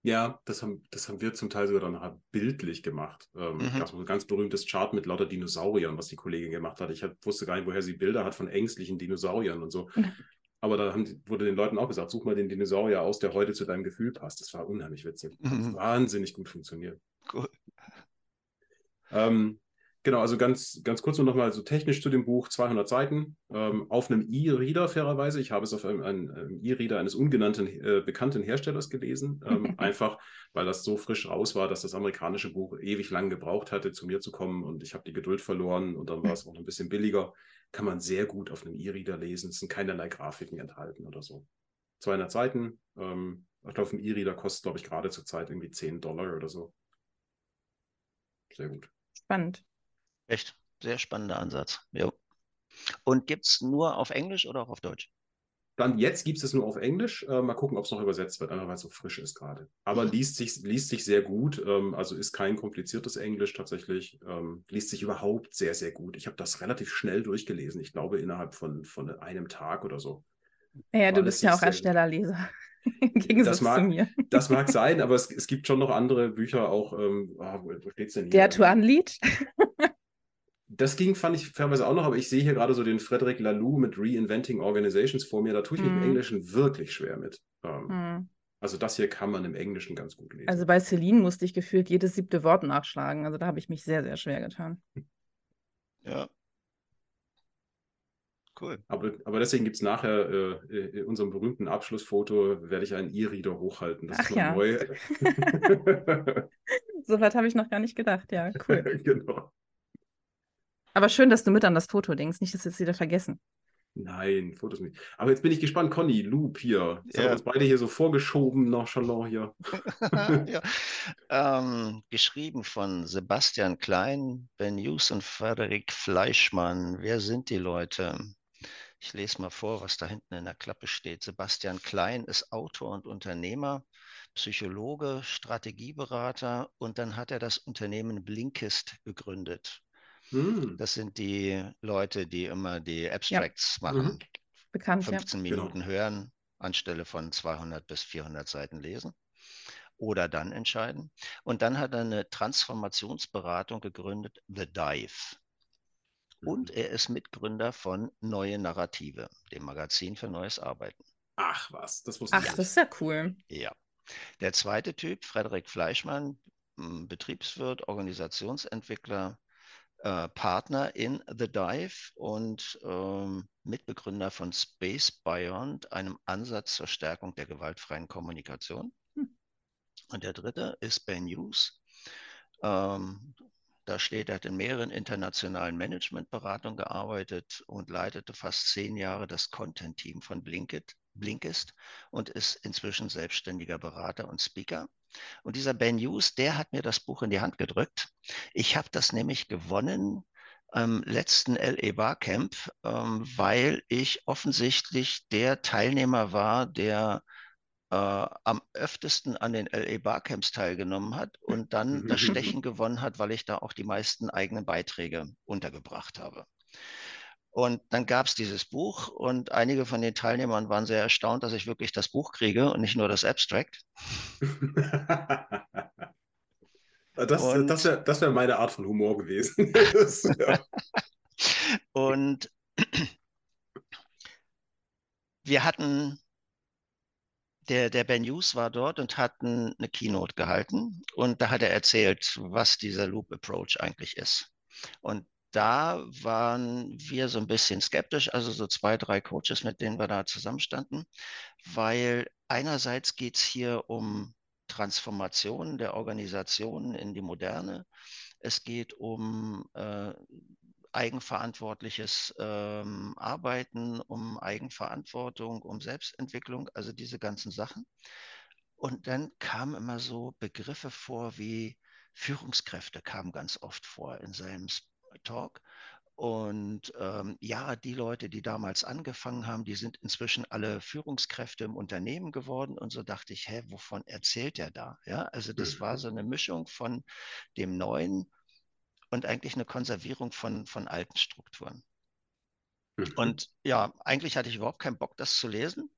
Ja, das haben, das haben wir zum Teil sogar dann bildlich gemacht. Ähm, mhm. Das war ein ganz berühmtes Chart mit lauter Dinosauriern, was die Kollegin gemacht hat. Ich hab, wusste gar nicht, woher sie Bilder hat von ängstlichen Dinosauriern und so. Aber da haben, wurde den Leuten auch gesagt, such mal den Dinosaurier aus, der heute zu deinem Gefühl passt. Das war unheimlich witzig. Mhm. Wahnsinnig gut funktioniert. Cool. Ähm, Genau, also ganz, ganz kurz nur nochmal so technisch zu dem Buch, 200 Seiten, ähm, auf einem E-Reader fairerweise. Ich habe es auf einem, einem E-Reader eines ungenannten, äh, bekannten Herstellers gelesen, ähm, einfach weil das so frisch raus war, dass das amerikanische Buch ewig lang gebraucht hatte, zu mir zu kommen und ich habe die Geduld verloren und dann war es auch ein bisschen billiger. Kann man sehr gut auf einem E-Reader lesen, es sind keinerlei Grafiken enthalten oder so. 200 Seiten, ähm, ich glaube, ein E-Reader kostet, glaube ich, gerade zur Zeit irgendwie 10 Dollar oder so. Sehr gut. Spannend. Echt, sehr spannender Ansatz. Jo. Und gibt es nur auf Englisch oder auch auf Deutsch? Dann jetzt gibt es nur auf Englisch. Äh, mal gucken, ob es noch übersetzt wird, einfach weil es so frisch ist gerade. Aber mhm. liest, sich, liest sich sehr gut. Ähm, also ist kein kompliziertes Englisch tatsächlich. Ähm, liest sich überhaupt sehr, sehr gut. Ich habe das relativ schnell durchgelesen. Ich glaube, innerhalb von, von einem Tag oder so. Ja, du bist ja auch ein schneller Leser. Im Gegensatz das mag, zu mir. Das mag sein, aber es, es gibt schon noch andere Bücher, auch, ähm, oh, wo steht es denn hier? Der to Unlead. Das ging, fand ich fairerweise auch noch, aber ich sehe hier gerade so den Frederic Laloux mit Reinventing Organizations vor mir. Da tue ich mich mm. im mhm. Englischen wirklich schwer mit. Ähm, mm. Also das hier kann man im Englischen ganz gut lesen. Also bei Celine musste ich gefühlt jedes siebte Wort nachschlagen. Also da habe ich mich sehr, sehr schwer getan. Ja. Cool. Aber, aber deswegen gibt es nachher äh, in unserem berühmten Abschlussfoto, werde ich einen E-Reader hochhalten. Das Ach ist ja. neu. so weit habe ich noch gar nicht gedacht. Ja, cool. genau. Aber schön, dass du mit an das Foto denkst, nicht, dass wir es wieder vergessen. Nein, Fotos nicht. Aber jetzt bin ich gespannt, Conny, Loop hier. Jetzt ja. haben wir uns beide hier so vorgeschoben, nonchalant hier. ja. ähm, geschrieben von Sebastian Klein, Ben Hughes und Frederik Fleischmann. Wer sind die Leute? Ich lese mal vor, was da hinten in der Klappe steht. Sebastian Klein ist Autor und Unternehmer, Psychologe, Strategieberater und dann hat er das Unternehmen Blinkist gegründet. Hm. Das sind die Leute, die immer die Abstracts ja. machen. Mhm. Bekannt, 15 ja. Minuten genau. hören anstelle von 200 bis 400 Seiten lesen oder dann entscheiden. Und dann hat er eine Transformationsberatung gegründet, The Dive. Und mhm. er ist Mitgründer von Neue Narrative, dem Magazin für neues Arbeiten. Ach was, das wusste Ach, ich das nicht. ist ja cool. Ja. Der zweite Typ, Frederik Fleischmann, Betriebswirt, Organisationsentwickler, äh, Partner in The Dive und ähm, Mitbegründer von Space Beyond, einem Ansatz zur Stärkung der gewaltfreien Kommunikation. Hm. Und der dritte ist Ben Hughes. Ähm, da steht, er hat in mehreren internationalen Managementberatungen gearbeitet und leitete fast zehn Jahre das Content-Team von Blinkit, Blinkist und ist inzwischen selbstständiger Berater und Speaker. Und dieser Ben Hughes, der hat mir das Buch in die Hand gedrückt. Ich habe das nämlich gewonnen am letzten LE Barcamp, ähm, weil ich offensichtlich der Teilnehmer war, der äh, am öftesten an den LE Barcamps teilgenommen hat und dann das Stechen gewonnen hat, weil ich da auch die meisten eigenen Beiträge untergebracht habe. Und dann gab es dieses Buch und einige von den Teilnehmern waren sehr erstaunt, dass ich wirklich das Buch kriege und nicht nur das Abstract. Das, Und- das wäre das wär meine Art von Humor gewesen. Das. Und wir hatten, der, der Ben Hughes war dort und hat ein- eine Keynote gehalten und da hat er erzählt, was dieser Loop Approach eigentlich ist. Und da waren wir so ein bisschen skeptisch, also so zwei, drei Coaches, mit denen wir da zusammenstanden, weil einerseits geht es hier um Transformation der Organisationen in die Moderne. Es geht um äh, eigenverantwortliches ähm, Arbeiten, um Eigenverantwortung, um Selbstentwicklung, also diese ganzen Sachen. Und dann kamen immer so Begriffe vor wie Führungskräfte kamen ganz oft vor in seinem Talk. Und ähm, ja, die Leute, die damals angefangen haben, die sind inzwischen alle Führungskräfte im Unternehmen geworden. Und so dachte ich, hä, wovon erzählt er da? Ja, also das war Mhm. so eine Mischung von dem Neuen und eigentlich eine Konservierung von, von alten Strukturen. Mhm. Und ja, eigentlich hatte ich überhaupt keinen Bock, das zu lesen.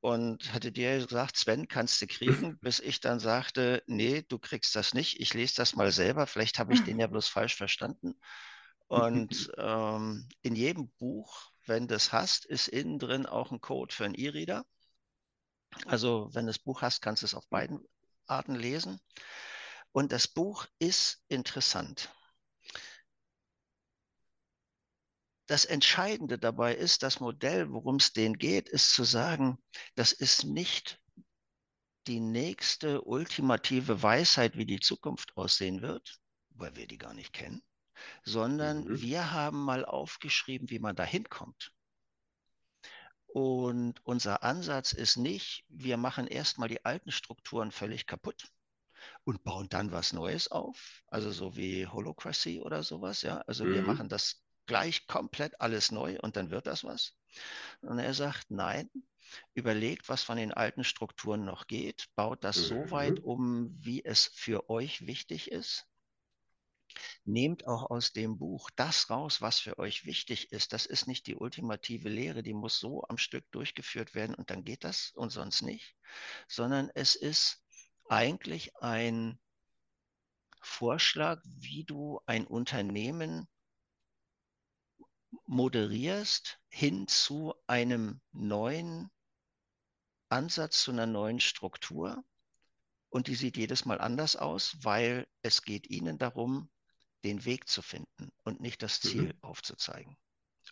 Und hatte dir gesagt, Sven, kannst du kriegen, bis ich dann sagte, nee, du kriegst das nicht. Ich lese das mal selber. Vielleicht habe ich den ja bloß falsch verstanden. Und ähm, in jedem Buch, wenn du es hast, ist innen drin auch ein Code für einen E-Reader. Also wenn du das Buch hast, kannst du es auf beiden Arten lesen. Und das Buch ist interessant. Das Entscheidende dabei ist, das Modell, worum es denen geht, ist zu sagen, das ist nicht die nächste ultimative Weisheit, wie die Zukunft aussehen wird, weil wir die gar nicht kennen, sondern Mhm. wir haben mal aufgeschrieben, wie man da hinkommt. Und unser Ansatz ist nicht, wir machen erstmal die alten Strukturen völlig kaputt und bauen dann was Neues auf, also so wie Holocracy oder sowas, ja. Also wir Mhm. machen das gleich komplett alles neu und dann wird das was. Und er sagt, nein, überlegt, was von den alten Strukturen noch geht, baut das so weit Mhm. um, wie es für euch wichtig ist. Nehmt auch aus dem Buch das raus, was für euch wichtig ist. Das ist nicht die ultimative Lehre, die muss so am Stück durchgeführt werden und dann geht das und sonst nicht, sondern es ist eigentlich ein Vorschlag, wie du ein Unternehmen moderierst hin zu einem neuen Ansatz, zu einer neuen Struktur. Und die sieht jedes Mal anders aus, weil es geht ihnen darum, den Weg zu finden und nicht das Ziel Mhm. aufzuzeigen.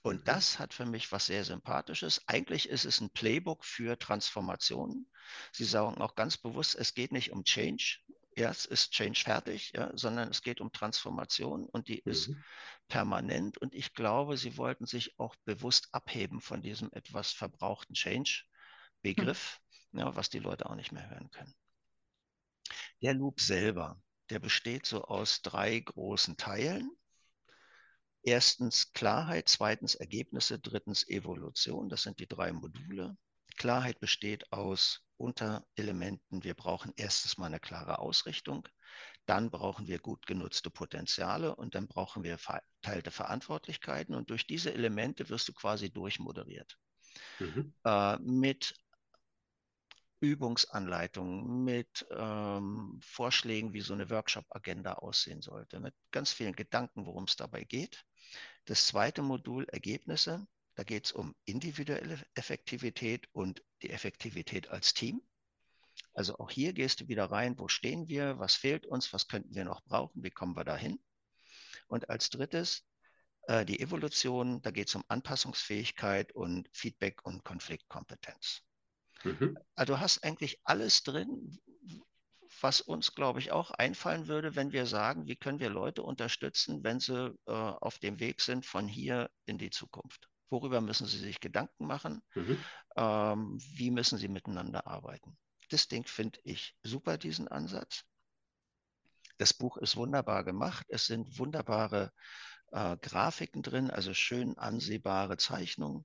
Und Mhm. das hat für mich was sehr Sympathisches. Eigentlich ist es ein Playbook für Transformationen. Sie sagen auch ganz bewusst, es geht nicht um Change. Es ist Change fertig, ja, sondern es geht um Transformation und die ist Mhm. permanent. Und ich glaube, sie wollten sich auch bewusst abheben von diesem etwas verbrauchten Change-Begriff, ja, was die Leute auch nicht mehr hören können. Der Loop selber, der besteht so aus drei großen Teilen. Erstens Klarheit, zweitens Ergebnisse, drittens Evolution. Das sind die drei Module. Klarheit besteht aus Unterelementen. Wir brauchen erstens mal eine klare Ausrichtung, dann brauchen wir gut genutzte Potenziale und dann brauchen wir verteilte Verantwortlichkeiten. Und durch diese Elemente wirst du quasi durchmoderiert. Mhm. Äh, mit Übungsanleitungen, mit ähm, Vorschlägen, wie so eine Workshop-Agenda aussehen sollte, mit ganz vielen Gedanken, worum es dabei geht. Das zweite Modul Ergebnisse. Da geht es um individuelle Effektivität und die Effektivität als Team. Also auch hier gehst du wieder rein, wo stehen wir, was fehlt uns, was könnten wir noch brauchen, wie kommen wir dahin. Und als drittes äh, die Evolution, da geht es um Anpassungsfähigkeit und Feedback und Konfliktkompetenz. Mhm. Also du hast eigentlich alles drin, was uns, glaube ich, auch einfallen würde, wenn wir sagen, wie können wir Leute unterstützen, wenn sie äh, auf dem Weg sind von hier in die Zukunft. Worüber müssen sie sich Gedanken machen? Mhm. Ähm, wie müssen sie miteinander arbeiten? Das Ding finde ich super, diesen Ansatz. Das Buch ist wunderbar gemacht. Es sind wunderbare äh, Grafiken drin, also schön ansehbare Zeichnungen.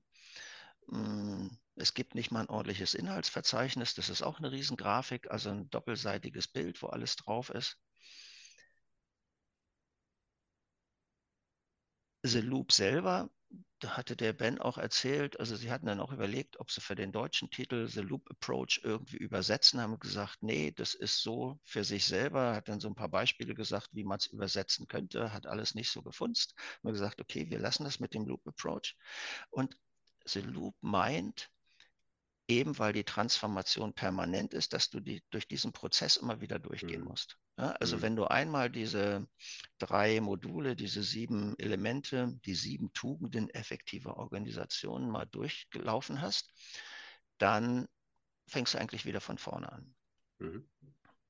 Mm, es gibt nicht mal ein ordentliches Inhaltsverzeichnis. Das ist auch eine Riesengrafik, also ein doppelseitiges Bild, wo alles drauf ist. The Loop selber, da hatte der Ben auch erzählt, also sie hatten dann auch überlegt, ob sie für den deutschen Titel The Loop Approach irgendwie übersetzen, haben gesagt, nee, das ist so für sich selber, hat dann so ein paar Beispiele gesagt, wie man es übersetzen könnte, hat alles nicht so gefunzt. Haben gesagt, okay, wir lassen das mit dem Loop Approach. Und The Loop meint, eben weil die Transformation permanent ist, dass du die, durch diesen Prozess immer wieder durchgehen mhm. musst. Ja, also mhm. wenn du einmal diese drei Module, diese sieben Elemente, die sieben Tugenden effektiver Organisationen mal durchgelaufen hast, dann fängst du eigentlich wieder von vorne an. Mhm.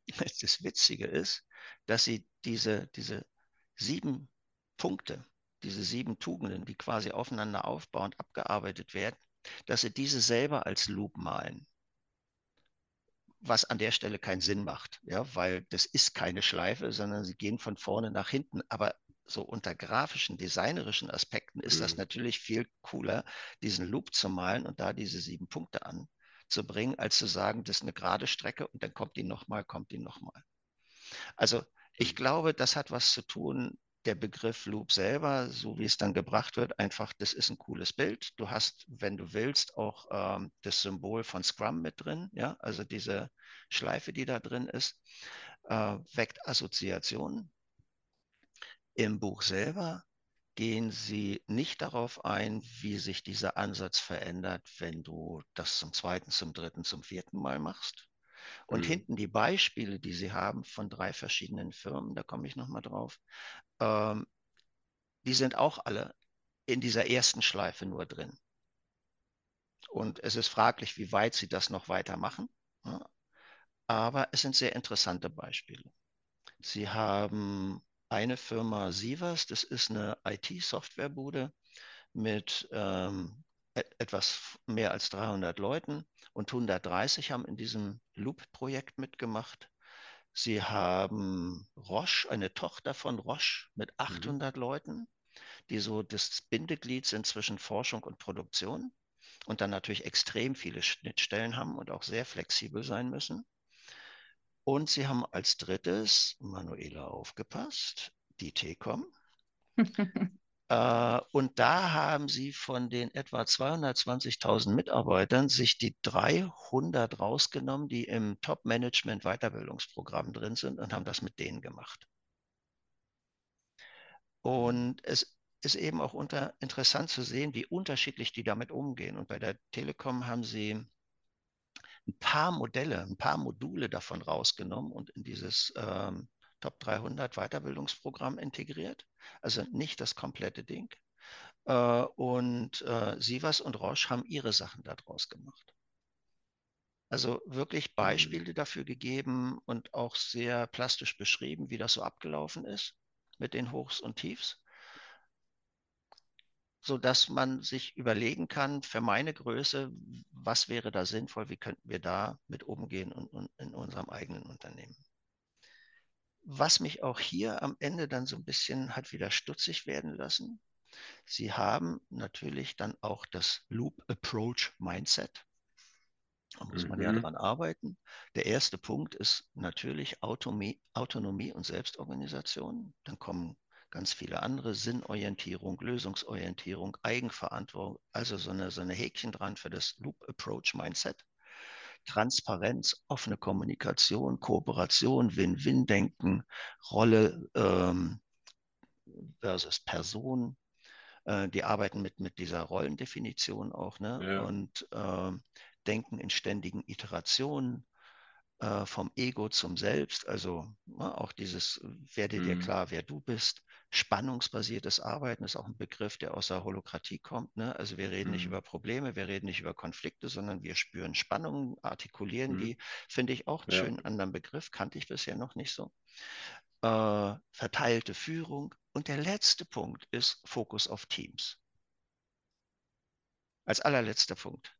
Das Witzige ist, dass sie diese, diese sieben Punkte, diese sieben Tugenden, die quasi aufeinander aufbauend abgearbeitet werden, dass sie diese selber als Loop malen. Was an der Stelle keinen Sinn macht, ja, weil das ist keine Schleife, sondern sie gehen von vorne nach hinten. Aber so unter grafischen, designerischen Aspekten ist mhm. das natürlich viel cooler, diesen Loop zu malen und da diese sieben Punkte anzubringen, als zu sagen, das ist eine gerade Strecke und dann kommt die nochmal, kommt die nochmal. Also ich mhm. glaube, das hat was zu tun der Begriff Loop selber, so wie es dann gebracht wird, einfach, das ist ein cooles Bild. Du hast, wenn du willst, auch ähm, das Symbol von Scrum mit drin, ja, also diese Schleife, die da drin ist, äh, weckt Assoziationen. Im Buch selber gehen sie nicht darauf ein, wie sich dieser Ansatz verändert, wenn du das zum zweiten, zum dritten, zum vierten Mal machst. Und mhm. hinten die Beispiele, die sie haben von drei verschiedenen Firmen, da komme ich nochmal drauf, ähm, die sind auch alle in dieser ersten Schleife nur drin. Und es ist fraglich, wie weit sie das noch weitermachen. Ja. Aber es sind sehr interessante Beispiele. Sie haben eine Firma Sievers, das ist eine IT-Softwarebude mit ähm, etwas mehr als 300 Leuten und 130 haben in diesem Loop-Projekt mitgemacht. Sie haben Roche, eine Tochter von Roche mit 800 mhm. Leuten, die so das Bindeglied sind zwischen Forschung und Produktion und dann natürlich extrem viele Schnittstellen haben und auch sehr flexibel sein müssen. Und sie haben als drittes, Manuela aufgepasst, die Telekom. Äh, und da haben sie von den etwa 220.000 Mitarbeitern sich die 300 rausgenommen, die im Top-Management-Weiterbildungsprogramm drin sind und haben das mit denen gemacht. Und es ist eben auch unter, interessant zu sehen, wie unterschiedlich die damit umgehen. Und bei der Telekom haben sie ein paar Modelle, ein paar Module davon rausgenommen und in dieses ähm, Top 300 Weiterbildungsprogramm integriert. Also nicht das komplette Ding. Äh, und äh, Sivas und Roche haben ihre Sachen daraus gemacht. Also wirklich mhm. Beispiele dafür gegeben und auch sehr plastisch beschrieben, wie das so abgelaufen ist mit den Hochs und Tiefs, sodass man sich überlegen kann, für meine Größe, was wäre da sinnvoll, wie könnten wir da mit umgehen und, und in unserem eigenen Unternehmen was mich auch hier am Ende dann so ein bisschen hat wieder stutzig werden lassen. Sie haben natürlich dann auch das Loop Approach Mindset. Da muss man mhm. ja dran arbeiten. Der erste Punkt ist natürlich Autonomie, Autonomie und Selbstorganisation. Dann kommen ganz viele andere, Sinnorientierung, Lösungsorientierung, Eigenverantwortung, also so eine, so eine Häkchen dran für das Loop Approach Mindset. Transparenz, offene Kommunikation, Kooperation, Win-Win-Denken, Rolle ähm, versus Person, Äh, die arbeiten mit, mit dieser Rollendefinition auch ne? Ja. und äh, denken in ständigen Iterationen äh, vom Ego zum Selbst. Also na, auch dieses, werde dir Mhm. klar, wer du bist. Spannungsbasiertes Arbeiten ist auch ein Begriff, der aus der Holokratie kommt. Ne? Also wir reden nicht Mhm. über Probleme, wir reden nicht über Konflikte, sondern wir spüren Spannungen, artikulieren Mhm. die. Finde ich auch einen Ja. schönen anderen Begriff, kannte ich bisher noch nicht so. Äh, verteilte Führung. Und der letzte Punkt ist Fokus auf Teams. Als allerletzter Punkt.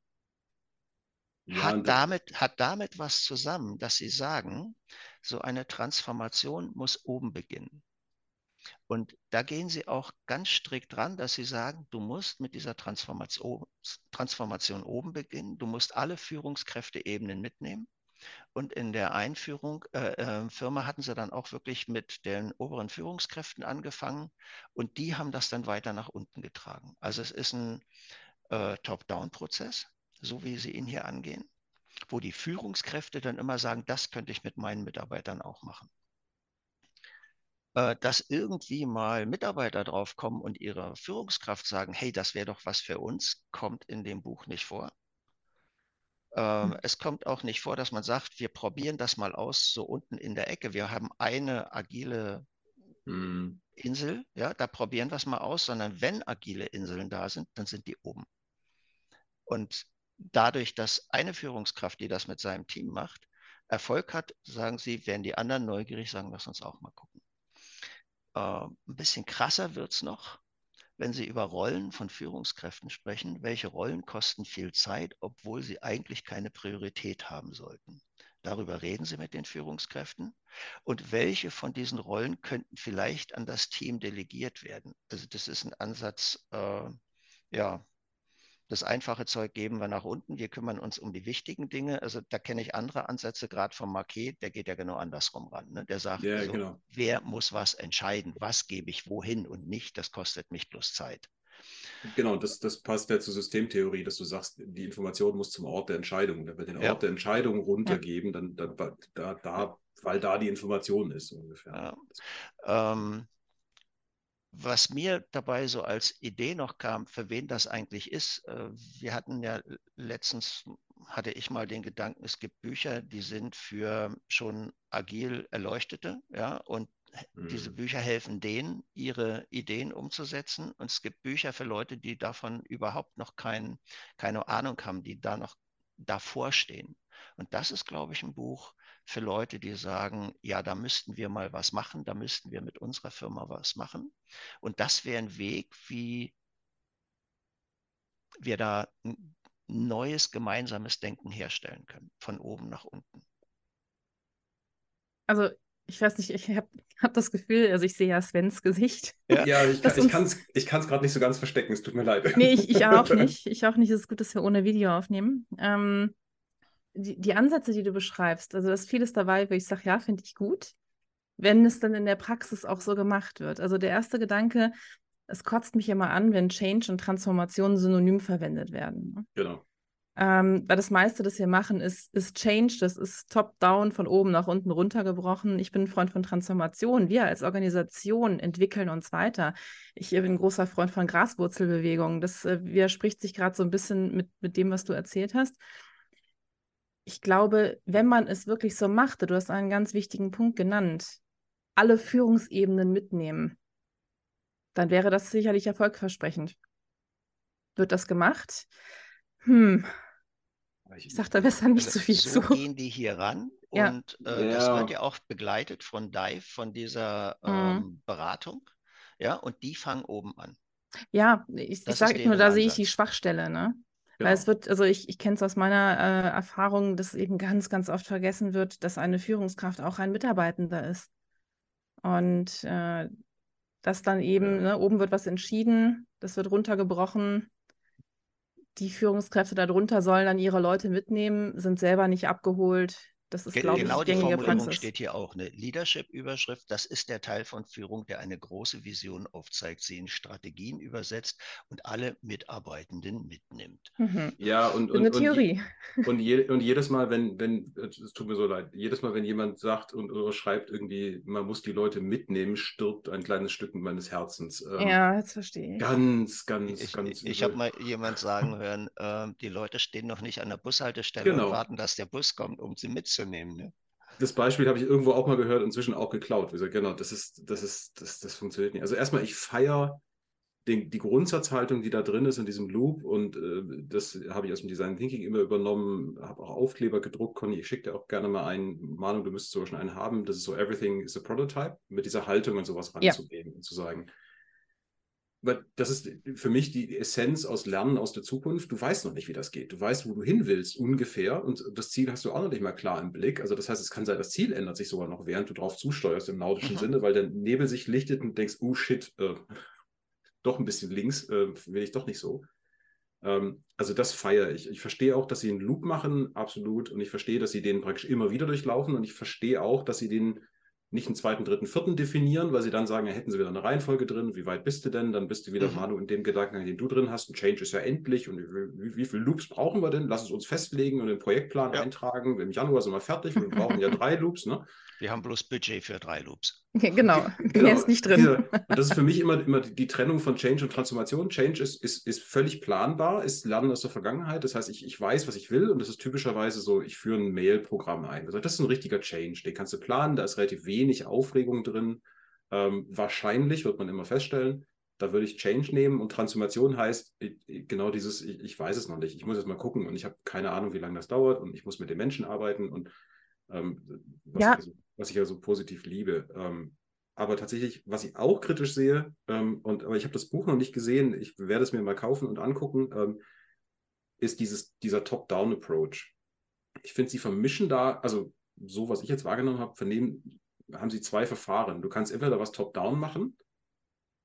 Ja, hat, damit, hat damit was zusammen, dass sie sagen, so eine Transformation muss oben beginnen. Und da gehen sie auch ganz strikt dran, dass sie sagen, du musst mit dieser Transformation, Transformation oben beginnen, du musst alle Führungskräfteebenen mitnehmen. Und in der Einführung äh, äh, Firma hatten sie dann auch wirklich mit den oberen Führungskräften angefangen und die haben das dann weiter nach unten getragen. Also es ist ein äh, Top-Down-Prozess, so wie sie ihn hier angehen, wo die Führungskräfte dann immer sagen, das könnte ich mit meinen Mitarbeitern auch machen. Äh, dass irgendwie mal Mitarbeiter drauf kommen und ihrer Führungskraft sagen, hey, das wäre doch was für uns, kommt in dem Buch nicht vor. Ähm, Es kommt auch nicht vor, dass man sagt, wir probieren das mal aus, so unten in der Ecke. Wir haben eine agile Mhm. Insel, ja, da probieren wir es mal aus, sondern wenn agile Inseln da sind, dann sind die oben. Und dadurch, dass eine Führungskraft, die das mit seinem Team macht, Erfolg hat, sagen sie, werden die anderen neugierig, sagen, lass uns auch mal gucken. Äh, ein bisschen krasser wird es noch, wenn Sie über Rollen von Führungskräften sprechen. Welche Rollen kosten viel Zeit, obwohl sie eigentlich keine Priorität haben sollten? Darüber reden Sie mit den Führungskräften. Und welche von diesen Rollen könnten vielleicht an das Team delegiert werden? Also das ist ein Ansatz, äh, ja, das einfache Zeug geben wir nach unten. Wir kümmern uns um die wichtigen Dinge. Also da kenne ich andere Ansätze, gerade vom Marquet, der geht ja genau andersrum ran. Ne? Der sagt, Ja, so, genau. wer muss was entscheiden? Was gebe ich wohin und nicht? Das kostet mich bloß Zeit. Genau, das, das passt ja zur Systemtheorie, dass du sagst, die Information muss zum Ort der Entscheidung. Wenn wir den Ort Ja. der Entscheidung runtergeben, dann, dann da, da, weil da die Information ist, ungefähr. Ja. Ähm, was mir dabei so als Idee noch kam, für wen das eigentlich ist, äh, wir hatten ja letztens, hatte ich mal den Gedanken, es gibt Bücher, die sind für schon agil Erleuchtete, ja, und diese Mhm. Bücher helfen denen, ihre Ideen umzusetzen. Und es gibt Bücher für Leute, die davon überhaupt noch kein, keine Ahnung haben, die da noch davor stehen. Und das ist, glaube ich, ein Buch für Leute, die sagen, ja, da müssten wir mal was machen, da müssten wir mit unserer Firma was machen. Und das wäre ein Weg, wie wir da ein neues gemeinsames Denken herstellen können, von oben nach unten. Also, ich weiß nicht, ich habe hab das Gefühl, also ich sehe ja Svens Gesicht. Ja. Ja, ich, kann, ich uns- kann es ich kann's gerade nicht so ganz verstecken, es tut mir leid. Nee, ich, ich auch nicht. Ich auch nicht. Es ist gut, dass wir ohne Video aufnehmen. Ähm, die, die Ansätze, die du beschreibst, also da ist vieles dabei, wo ich sage, ja, finde ich gut, wenn es dann in der Praxis auch so gemacht wird. Also der erste Gedanke, es kotzt mich immer an, wenn Change und Transformation synonym verwendet werden. ne? Genau. Ähm, weil das meiste, das wir machen, ist, ist Change, das ist top-down, von oben nach unten runtergebrochen. Ich bin ein Freund von Transformation. Wir als Organisation entwickeln uns weiter. Ich bin ein großer Freund von Graswurzelbewegungen. Das äh, widerspricht sich gerade so ein bisschen mit, mit dem, was du erzählt hast. Ich glaube, wenn man es wirklich so machte, du hast einen ganz wichtigen Punkt genannt, alle Führungsebenen mitnehmen, dann wäre das sicherlich erfolgversprechend. Wird das gemacht? Hm, ich sage da besser nicht Also so viel so zu. gehen die hier ran Ja. und äh, das Ja. wird ja auch begleitet von Dive, von dieser Mhm. ähm, Beratung. Ja, und die fangen oben an. Ja, ich, ich Das sage nur, da sehe ich die. Schwachstelle, ne? Weil Genau. es wird, also ich, ich kenne es aus meiner äh, Erfahrung, dass eben ganz, ganz oft vergessen wird, dass eine Führungskraft auch ein Mitarbeitender ist. Und äh, dass dann eben, Ja. ne, oben wird was entschieden, das wird runtergebrochen. Die Führungskräfte darunter sollen dann ihre Leute mitnehmen, sind selber nicht abgeholt. Das ist, Ge- glaube genau ich, die gängige Formulierung Praxis. steht hier auch. Eine Leadership-Überschrift, das ist der Teil von Führung, der eine große Vision aufzeigt, sie in Strategien übersetzt und alle Mitarbeitenden mitnimmt. Mhm. Ja, und, ist eine und, und, Theorie. und, je, und jedes Mal, wenn, wenn, es tut mir so leid, jedes Mal, wenn jemand sagt und oder schreibt irgendwie, man muss die Leute mitnehmen, stirbt ein kleines Stück meines Herzens. Ähm, Ja, jetzt verstehe ich. Ganz, ganz, Ich, ganz. ich, ich habe mal jemand sagen hören, ähm, die Leute stehen noch nicht an der Bushaltestelle Genau. und warten, dass der Bus kommt, um sie mitzunehmen. Ne? Das Beispiel habe ich irgendwo auch mal gehört, inzwischen auch geklaut. Wie gesagt, genau, das ist, das ist, das, das funktioniert nicht. Also erstmal, ich feiere den, die Grundsatzhaltung, die da drin ist in diesem Loop und äh, das habe ich aus dem Design Thinking immer übernommen, habe auch Aufkleber gedruckt, Conny, ich schicke dir auch gerne mal einen, Mahnung, du müsstest sogar schon einen haben, das ist so Everything is a Prototype, mit dieser Haltung und sowas Ja. ranzugehen und zu sagen, weil das ist für mich die Essenz aus Lernen aus der Zukunft. Du weißt noch nicht, wie das geht. Du weißt, wo du hin willst, ungefähr. Und das Ziel hast du auch noch nicht mal klar im Blick. Also das heißt, es kann sein, das Ziel ändert sich sogar noch, während du drauf zusteuerst im nautischen Mhm. Sinne, weil der Nebel sich lichtet und denkst, oh shit, äh, doch ein bisschen links, äh, will ich doch nicht so. Ähm, also das feiere ich. Ich verstehe auch, dass sie einen Loop machen, absolut. Und ich verstehe, dass sie den praktisch immer wieder durchlaufen. Und ich verstehe auch, dass sie den nicht einen zweiten, dritten, vierten definieren, weil sie dann sagen, ja, hätten sie wieder eine Reihenfolge drin, wie weit bist du denn? Dann bist du wieder, Mhm. Manu, in dem Gedanken, den du drin hast. Ein Change ist ja endlich und wie, wie, viele Loops brauchen wir denn? Lass es uns festlegen und den Projektplan Ja. eintragen. Im Januar sind wir fertig und wir brauchen ja drei Loops. Ne? Wir haben bloß Budget für drei Loops. Genau, Genau, mehr ist nicht drin. Diese, und das ist für mich immer, immer die, Trennung von Change und Transformation. Change ist, ist, ist völlig planbar, ist Lernen aus der Vergangenheit. Das heißt, ich, ich weiß, was ich will und das ist typischerweise so, ich führe ein Mail-Programm ein. Also das ist ein richtiger Change, den kannst du planen, da ist relativ wenig Aufregung drin. Ähm, wahrscheinlich wird man immer feststellen, da würde ich Change nehmen und Transformation heißt genau dieses, ich, ich weiß es noch nicht, ich muss jetzt mal gucken und ich habe keine Ahnung, wie lange das dauert und ich muss mit den Menschen arbeiten und ähm, was, Ja. ich also, was ich ja so positiv liebe. Ähm, aber tatsächlich, was ich auch kritisch sehe, ähm, und aber ich habe das Buch noch nicht gesehen, ich werde es mir mal kaufen und angucken, ähm, ist dieses, dieser Top-Down-Approach. Ich finde, sie vermischen da, also so, was ich jetzt wahrgenommen habe, vernehmen, haben sie zwei Verfahren. Du kannst entweder was Top-Down machen,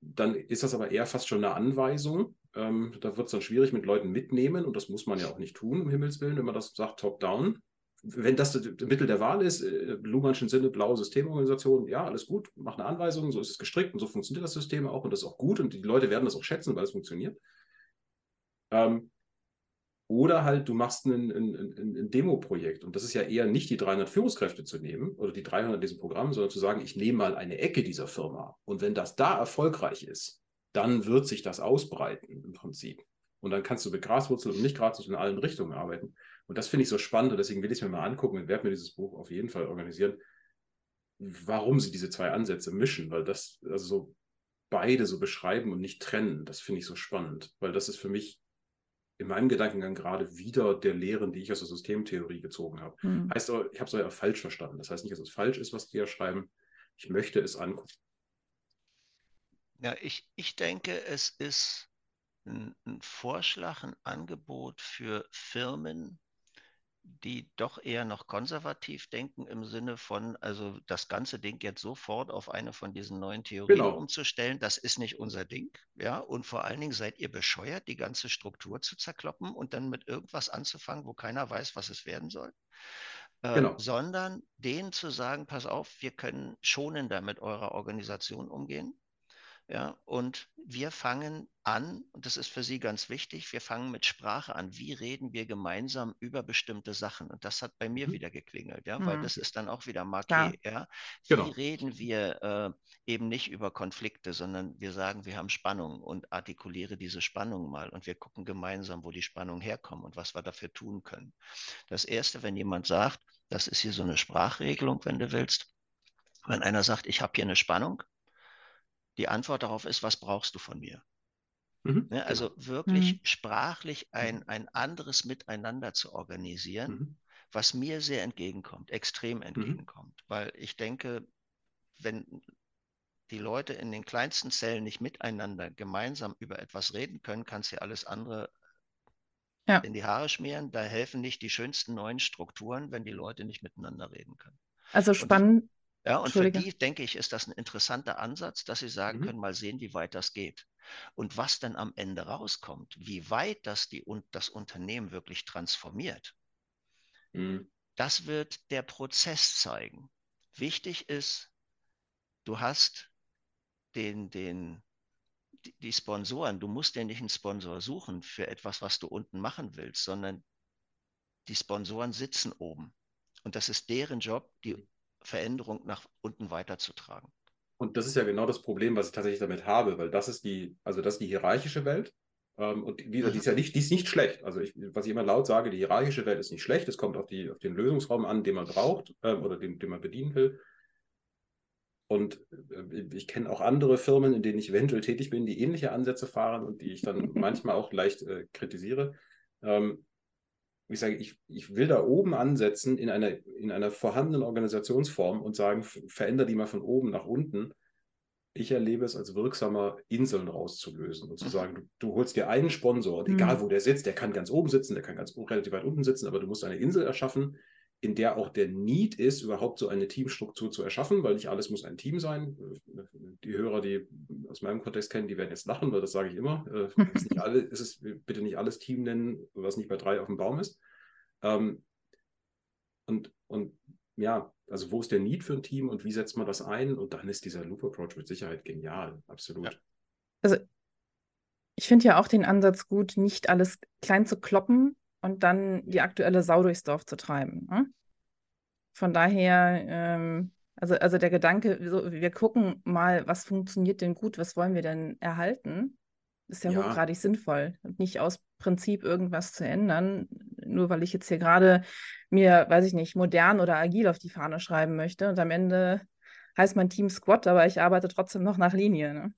dann ist das aber eher fast schon eine Anweisung. Ähm, da wird es dann schwierig mit Leuten mitnehmen und das muss man ja auch nicht tun, um Himmels Willen, wenn man das sagt Top-Down. Wenn das das Mittel der Wahl ist, äh, Luhmannschen Sinne, blaue Systemorganisation, ja, alles gut, mach eine Anweisung, so ist es gestrickt und so funktioniert das System auch und das ist auch gut und die Leute werden das auch schätzen, weil es funktioniert. Ähm, oder halt, du machst ein, ein, ein, ein Demo-Projekt. Und das ist ja eher nicht die 300 Führungskräfte zu nehmen oder die 300 in diesem Programm, sondern zu sagen, ich nehme mal eine Ecke dieser Firma. Und wenn das da erfolgreich ist, dann wird sich das ausbreiten im Prinzip. Und dann kannst du mit Graswurzel und nicht Graswurzel in allen Richtungen arbeiten. Und das finde ich so spannend und deswegen will ich es mir mal angucken und werde mir dieses Buch auf jeden Fall organisieren, warum sie diese zwei Ansätze mischen, weil das, also so beide so beschreiben und nicht trennen, das finde ich so spannend, weil das ist für mich in meinem Gedankengang gerade wieder der Lehren, die ich aus der Systemtheorie gezogen habe. Hm. Heißt aber, ich habe es ja falsch verstanden. Das heißt nicht, dass es falsch ist, was die ja schreiben. Ich möchte es angucken. Ja, ich, ich denke, es ist ein, ein Vorschlag, ein Angebot für Firmen, die doch eher noch konservativ denken im Sinne von, also das ganze Ding jetzt sofort auf eine von diesen neuen Theorien Genau. umzustellen, das ist nicht unser Ding, ja. Und vor allen Dingen seid ihr bescheuert, die ganze Struktur zu zerkloppen und dann mit irgendwas anzufangen, wo keiner weiß, was es werden soll. Äh, Genau. Sondern denen zu sagen, pass auf, wir können schonender mit eurer Organisation umgehen. Ja, und wir fangen an, und das ist für Sie ganz wichtig, wir fangen mit Sprache an. Wie reden wir gemeinsam über bestimmte Sachen? Und das hat bei mir Mhm. wieder geklingelt, ja, weil Mhm. das ist dann auch wieder. Marquet, ja. Wie Genau. reden wir äh, eben nicht über Konflikte, sondern wir sagen, wir haben Spannung und artikuliere diese Spannung mal und wir gucken gemeinsam, wo die Spannung herkommt und was wir dafür tun können. Das erste, wenn jemand sagt, das ist hier so eine Sprachregelung, wenn du willst, wenn einer sagt, ich habe hier eine Spannung, die Antwort darauf ist, was brauchst du von mir? Mhm. Ne, also wirklich sprachlich ein, ein anderes Miteinander zu organisieren, Mhm. was mir sehr entgegenkommt, extrem entgegenkommt. Weil ich denke, wenn die Leute in den kleinsten Zellen nicht miteinander gemeinsam über etwas reden können, kannst du alles andere Ja. in die Haare schmieren. Da helfen nicht die schönsten neuen Strukturen, wenn die Leute nicht miteinander reden können. Also spannend. Ja, und für die, denke ich, ist das ein interessanter Ansatz, dass sie sagen Mhm. können, mal sehen, wie weit das geht. Und was dann am Ende rauskommt, wie weit das die und das Unternehmen wirklich transformiert, Mhm. das wird der Prozess zeigen. Wichtig ist, du hast den, den, die Sponsoren, du musst dir nicht einen Sponsor suchen für etwas, was du unten machen willst, sondern die Sponsoren sitzen oben. Und das ist deren Job, die Veränderung nach unten weiterzutragen. Und das ist ja genau das Problem, was ich tatsächlich damit habe, weil das ist die, also das ist die hierarchische Welt. Ähm, und gesagt, die ist ja nicht, die ist nicht schlecht. Also ich, was ich immer laut sage, die hierarchische Welt ist nicht schlecht. Es kommt auf, die, auf den Lösungsraum an, den man braucht ähm, oder den, den man bedienen will. Und äh, ich kenne auch andere Firmen, in denen ich eventuell tätig bin, die ähnliche Ansätze fahren und die ich dann manchmal auch leicht äh, kritisiere. Ähm, ich sage, ich, ich will da oben ansetzen in einer, in einer vorhandenen Organisationsform und sagen, verändere die mal von oben nach unten. Ich erlebe es als wirksamer, Inseln rauszulösen und zu sagen, du, du holst dir einen Sponsor und egal mhm. wo der sitzt, der kann ganz oben sitzen, der kann ganz relativ weit unten sitzen, aber du musst eine Insel erschaffen, in der auch der Need ist, überhaupt so eine Teamstruktur zu erschaffen, weil nicht alles muss ein Team sein. Die Hörer, die aus meinem Kontext kennen, die werden jetzt lachen, weil das sage ich immer. Es äh, ist, nicht alle, ist es bitte nicht alles Team nennen, was nicht bei drei auf dem Baum ist. Ähm, und, und ja, also wo ist der Need für ein Team und wie setzt man das ein? Und dann ist dieser Loop Approach mit Sicherheit genial, absolut. Ja. Also ich finde ja auch den Ansatz gut, nicht alles klein zu kloppen, und dann die aktuelle Sau durchs Dorf zu treiben. Ne? Von daher, ähm, also, also der Gedanke, so, wir gucken mal, was funktioniert denn gut, was wollen wir denn erhalten, ist ja, ja. hochgradig sinnvoll. Und nicht aus Prinzip irgendwas zu ändern, nur weil ich jetzt hier gerade mir, weiß ich nicht, modern oder agil auf die Fahne schreiben möchte. Und am Ende heißt mein Team Squad, aber ich arbeite trotzdem noch nach Linie. Ne?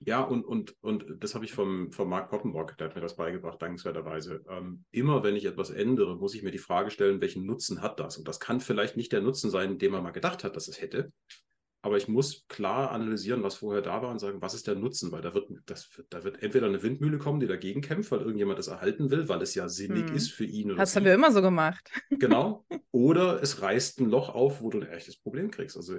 Ja, und, und, und das habe ich vom, vom Mark Poppenbock, der hat mir das beigebracht, dankenswerterweise. Ähm, immer wenn ich etwas ändere, muss ich mir die Frage stellen, welchen Nutzen hat das? Und das kann vielleicht nicht der Nutzen sein, den man mal gedacht hat, dass es hätte. Aber ich muss klar analysieren, was vorher da war und sagen, was ist der Nutzen? Weil da wird, das, da wird entweder eine Windmühle kommen, die dagegen kämpft, weil irgendjemand das erhalten will, weil es ja sinnig hm. ist für ihn. Das haben wir immer so gemacht. Genau. Oder es reißt ein Loch auf, wo du ein echtes Problem kriegst. Also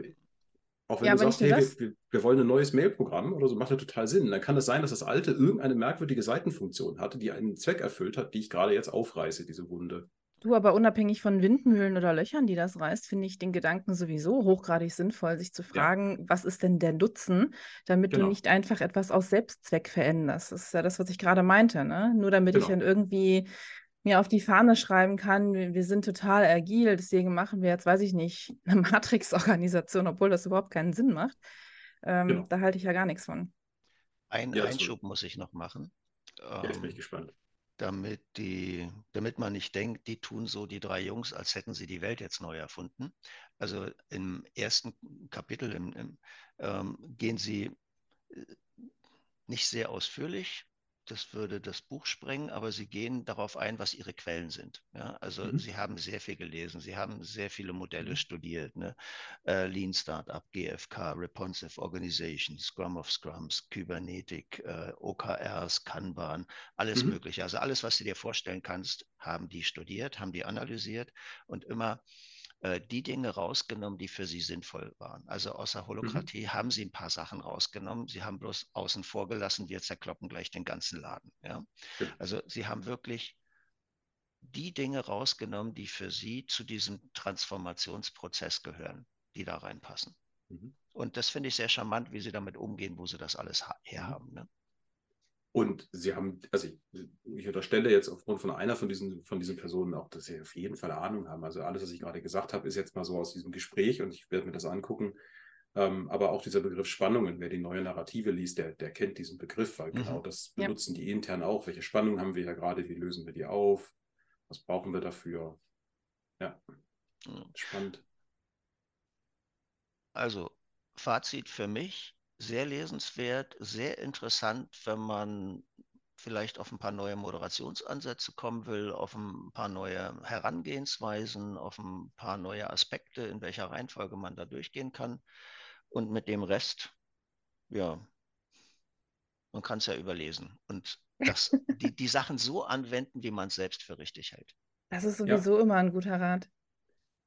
auch wenn ja, du sagst, hey, wir, wir, wollen ein neues Mail-Programm oder so, macht ja total Sinn. Dann kann es sein, dass das alte irgendeine merkwürdige Seitenfunktion hatte, die einen Zweck erfüllt hat, die ich gerade jetzt aufreiße, diese Wunde. Du, aber unabhängig von Windmühlen oder Löchern, die das reißt, finde ich den Gedanken sowieso hochgradig sinnvoll, sich zu fragen, ja. was ist denn der Nutzen, damit genau. du nicht einfach etwas aus Selbstzweck veränderst. Das ist ja das, was ich gerade meinte, ne? Nur damit genau. ich dann irgendwie mir auf die Fahne schreiben kann, wir, sind total agil, deswegen machen wir jetzt, weiß ich nicht, eine Matrix-Organisation, obwohl das überhaupt keinen Sinn macht. Ähm, genau. Da halte ich ja gar nichts von. Ein ja, Einschub muss ich noch machen. Ähm, jetzt bin ich gespannt. Damit, die, damit man nicht denkt, die tun so die drei Jungs, als hätten sie die Welt jetzt neu erfunden. Also im ersten Kapitel im, im, ähm, gehen sie äh, nicht sehr ausführlich das würde das Buch sprengen, aber sie gehen darauf ein, was ihre Quellen sind. Ja? Also mhm. sie haben sehr viel gelesen, sie haben sehr viele Modelle mhm. studiert. Ne? Äh, Lean Startup, GFK, Responsive Organization, Scrum of Scrums, Kybernetik, äh, OKRs, Kanban, alles mhm. Mögliche. Also alles, was du dir vorstellen kannst, haben die studiert, haben die analysiert und immer äh, die Dinge rausgenommen, die für sie sinnvoll waren. Also außer Holokratie mhm. haben sie ein paar Sachen rausgenommen. Sie haben bloß außen vor gelassen, wir zerkloppen gleich den ganzen Laden. Ja? Mhm. Also sie haben wirklich die Dinge rausgenommen, die für sie zu diesem Transformationsprozess gehören, die da reinpassen. Mhm. Und das finde ich sehr charmant, wie sie damit umgehen, wo sie das alles herhaben. Ne? Und sie haben, also ich, ich, unterstelle jetzt aufgrund von einer von diesen, von diesen Personen auch, dass sie auf jeden Fall Ahnung haben. Also alles, was ich gerade gesagt habe, ist jetzt mal so aus diesem Gespräch und ich werde mir das angucken. Ähm, aber auch dieser Begriff Spannungen, wer die neue Narrative liest, der, der kennt diesen Begriff, weil mhm. genau das benutzen ja. die intern auch. Welche Spannungen haben wir ja gerade? Wie lösen wir die auf? Was brauchen wir dafür? Ja, mhm. spannend. Also, Fazit für mich, sehr lesenswert, sehr interessant, wenn man vielleicht auf ein paar neue Moderationsansätze kommen will, auf ein paar neue Herangehensweisen, auf ein paar neue Aspekte, in welcher Reihenfolge man da durchgehen kann. Und mit dem Rest, ja, man kann es ja überlesen und das, die, die Sachen so anwenden, wie man es selbst für richtig hält. Das ist sowieso ja. immer ein guter Rat.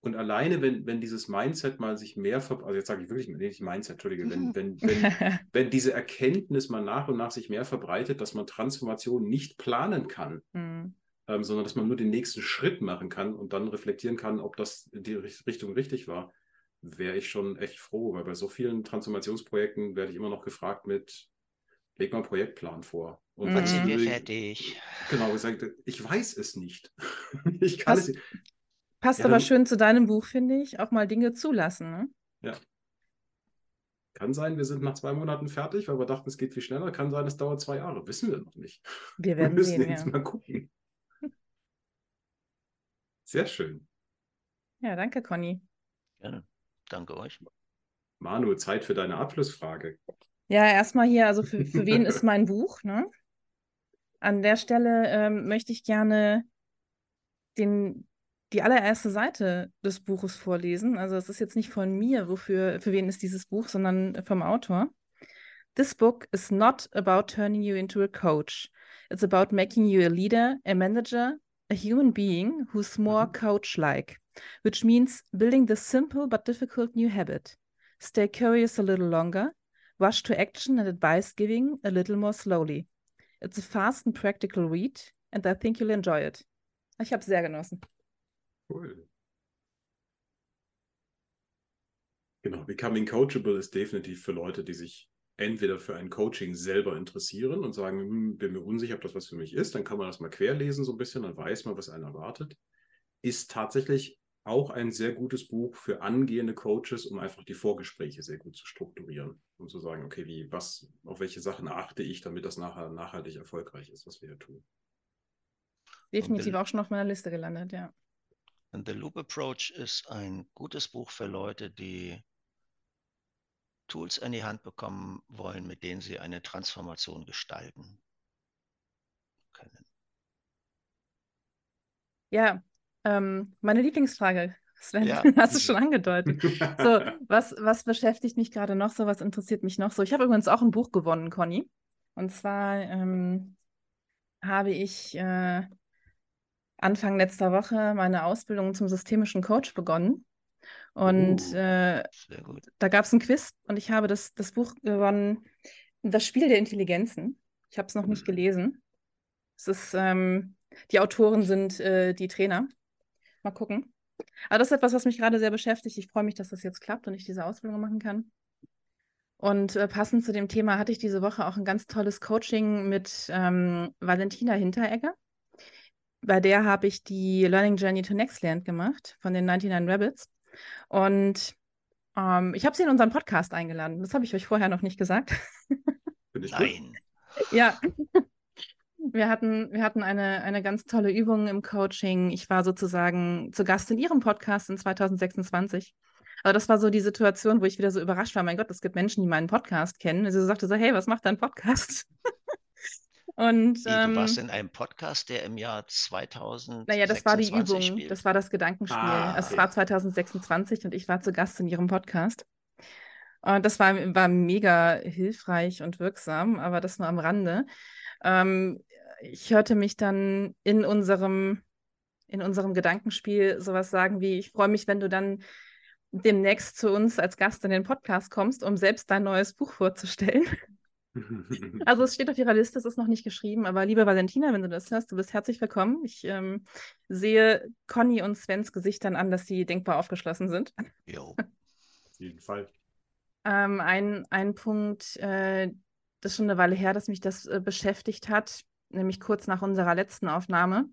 Und alleine, wenn, wenn dieses Mindset mal sich mehr verbreitet, also jetzt sage ich wirklich nicht Mindset, Entschuldige, wenn, wenn, wenn, wenn diese Erkenntnis mal nach und nach sich mehr verbreitet, dass man Transformation nicht planen kann, mhm. ähm, sondern dass man nur den nächsten Schritt machen kann und dann reflektieren kann, ob das in die Richtung richtig war, wäre ich schon echt froh, weil bei so vielen Transformationsprojekten werde ich immer noch gefragt mit, leg mal einen Projektplan vor. Und mhm. wann sind wir fertig? Genau, ich, sage, ich weiß es nicht. ich kann passt, es Passt ja, aber schön zu deinem Buch, finde ich, auch mal Dinge zulassen. Ne? Ja. Kann sein, wir sind nach zwei Monaten fertig, weil wir dachten, es geht viel schneller. Kann sein, es dauert zwei Jahre. Wissen wir noch nicht. Wir werden wir müssen sehen, jetzt ja. mal gucken. Sehr schön. Ja, danke, Conny. Gerne. Danke euch. Manu, Zeit für deine Abschlussfrage. Ja, erstmal hier, also für, für wen ist mein Buch? Ne? An der Stelle ähm, möchte ich gerne den, die allererste Seite des Buches vorlesen. Also es ist jetzt nicht von mir, wofür, für wen ist dieses Buch, sondern vom Autor. This book is not about turning you into a coach. It's about making you a leader, a manager, a human being who's more mhm. coach-like, which means building the simple but difficult new habit. Stay curious a little longer, rush to action and advice giving a little more slowly. It's a fast and practical read, and I think you'll enjoy it. Ich habe sehr genossen. Cool. Genau, Becoming Coachable ist definitiv für Leute, die sich entweder für ein Coaching selber interessieren und sagen, hm, bin mir unsicher, ob das was für mich ist, dann kann man das mal querlesen so ein bisschen, dann weiß man, was einen erwartet. Ist tatsächlich auch ein sehr gutes Buch für angehende Coaches, um einfach die Vorgespräche sehr gut zu strukturieren und zu sagen, okay, wie, was, auf welche Sachen achte ich, damit das nachher nachhaltig erfolgreich ist, was wir hier tun. Definitiv auch schon auf meiner Liste gelandet, ja. The Loop Approach ist ein gutes Buch für Leute, die Tools in die Hand bekommen wollen, mit denen sie eine Transformation gestalten können. Ja, ähm, meine Lieblingsfrage, Sven, ja. hast du schon angedeutet. So, was, was beschäftigt mich gerade noch so? Was interessiert mich noch so? Ich habe übrigens auch ein Buch gewonnen, Conny. Und zwar ähm, habe ich äh, Anfang letzter Woche meine Ausbildung zum systemischen Coach begonnen. Und uh, äh, da gab es ein Quiz und ich habe das, das Buch gewonnen, Das Spiel der Intelligenzen. Ich habe es noch nicht mhm. gelesen. Es ist, ähm, die Autoren sind äh, die Trainer. Mal gucken. Aber das ist etwas, was mich gerade sehr beschäftigt. Ich freue mich, dass das jetzt klappt und ich diese Ausbildung machen kann. Und äh, passend zu dem Thema hatte ich diese Woche auch ein ganz tolles Coaching mit ähm, Valentina Hinteregger. Bei der habe ich die Learning Journey to Nextland gemacht von den 99 Rabbits. Und ähm, ich habe sie in unseren Podcast eingeladen. Das habe ich euch vorher noch nicht gesagt. Nein. ja. Wir hatten, wir hatten eine, eine ganz tolle Übung im Coaching. Ich war sozusagen zu Gast in ihrem Podcast in 2026. Aber das war so die Situation, wo ich wieder so überrascht war. Mein Gott, es gibt Menschen, die meinen Podcast kennen. Sie sagte so, hey, was macht dein Podcast? Und, ähm, du warst in einem Podcast, der im Jahr 2000. Naja, das war die Übung, spielt. das war das Gedankenspiel. Ah, okay. Es war 2026 und ich war zu Gast in ihrem Podcast. Und das war, war mega hilfreich und wirksam, aber das nur am Rande. Ähm, ich hörte mich dann in unserem, in unserem Gedankenspiel sowas sagen wie, ich freue mich, wenn du dann demnächst zu uns als Gast in den Podcast kommst, um selbst dein neues Buch vorzustellen. Also es steht auf ihrer Liste, es ist noch nicht geschrieben, aber liebe Valentina, wenn du das hörst, du bist herzlich willkommen. Ich ähm, sehe Conny und Svens Gesichtern an, dass sie denkbar aufgeschlossen sind. Jo. Auf jeden Fall. Ähm, ein, ein Punkt, äh, das ist schon eine Weile her, dass mich das äh, beschäftigt hat, nämlich kurz nach unserer letzten Aufnahme,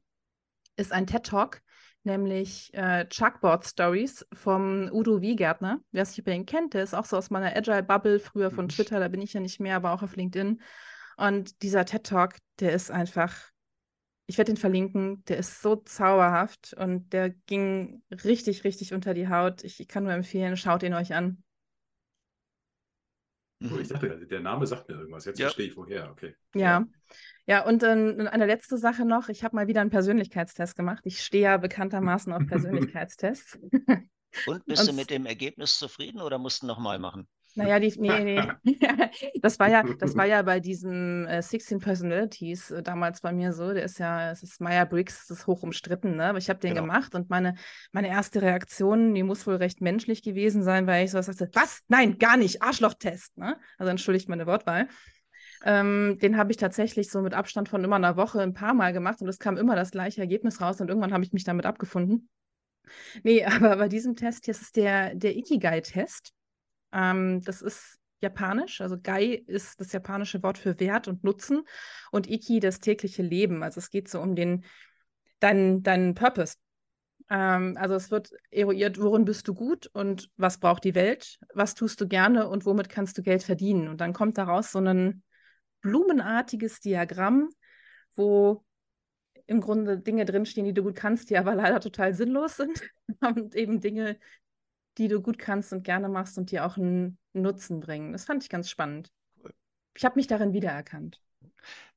ist ein TED-Talk, nämlich äh, Chuckboard Stories vom Udo Wiegärtner. Wer sich über ihn kennt, der ist auch so aus meiner Agile-Bubble, früher von mhm. Twitter, da bin ich ja nicht mehr, aber auch auf LinkedIn. Und dieser TED-Talk, der ist einfach, ich werde ihn verlinken, der ist so zauberhaft und der ging richtig, richtig unter die Haut. Ich, ich kann nur empfehlen, schaut ihn euch an. Oh, ich dachte, der Name sagt mir irgendwas. Jetzt ja. verstehe ich woher. Okay. Ja. Ja, und dann eine letzte Sache noch. Ich habe mal wieder einen Persönlichkeitstest gemacht. Ich stehe ja bekanntermaßen auf Persönlichkeitstests. Und bist und, du mit dem Ergebnis zufrieden oder musst du nochmal machen? Naja, die, nee, nee. das war ja, das war ja bei diesem äh, 16 Personalities äh, damals bei mir so. Der ist ja, es ist Meyer Briggs, das ist hoch umstritten, ne? Aber ich habe den genau. gemacht und meine, meine erste Reaktion, die muss wohl recht menschlich gewesen sein, weil ich so sagte, was? Nein, gar nicht, Arschlochtest, ne? Also entschuldigt meine Wortwahl. Ähm, den habe ich tatsächlich so mit Abstand von immer einer Woche ein paar Mal gemacht und es kam immer das gleiche Ergebnis raus und irgendwann habe ich mich damit abgefunden. Nee, aber bei diesem Test hier ist es der, der Ikigai-Test. Ähm, das ist japanisch, also Gai ist das japanische Wort für Wert und Nutzen und Iki das tägliche Leben. Also es geht so um den, deinen, deinen Purpose. Ähm, also es wird eruiert, worin bist du gut und was braucht die Welt, was tust du gerne und womit kannst du Geld verdienen. Und dann kommt daraus so ein blumenartiges Diagramm, wo im Grunde Dinge drinstehen, die du gut kannst, die aber leider total sinnlos sind. und eben Dinge, die du gut kannst und gerne machst und dir auch einen Nutzen bringen. Das fand ich ganz spannend. Ich habe mich darin wiedererkannt.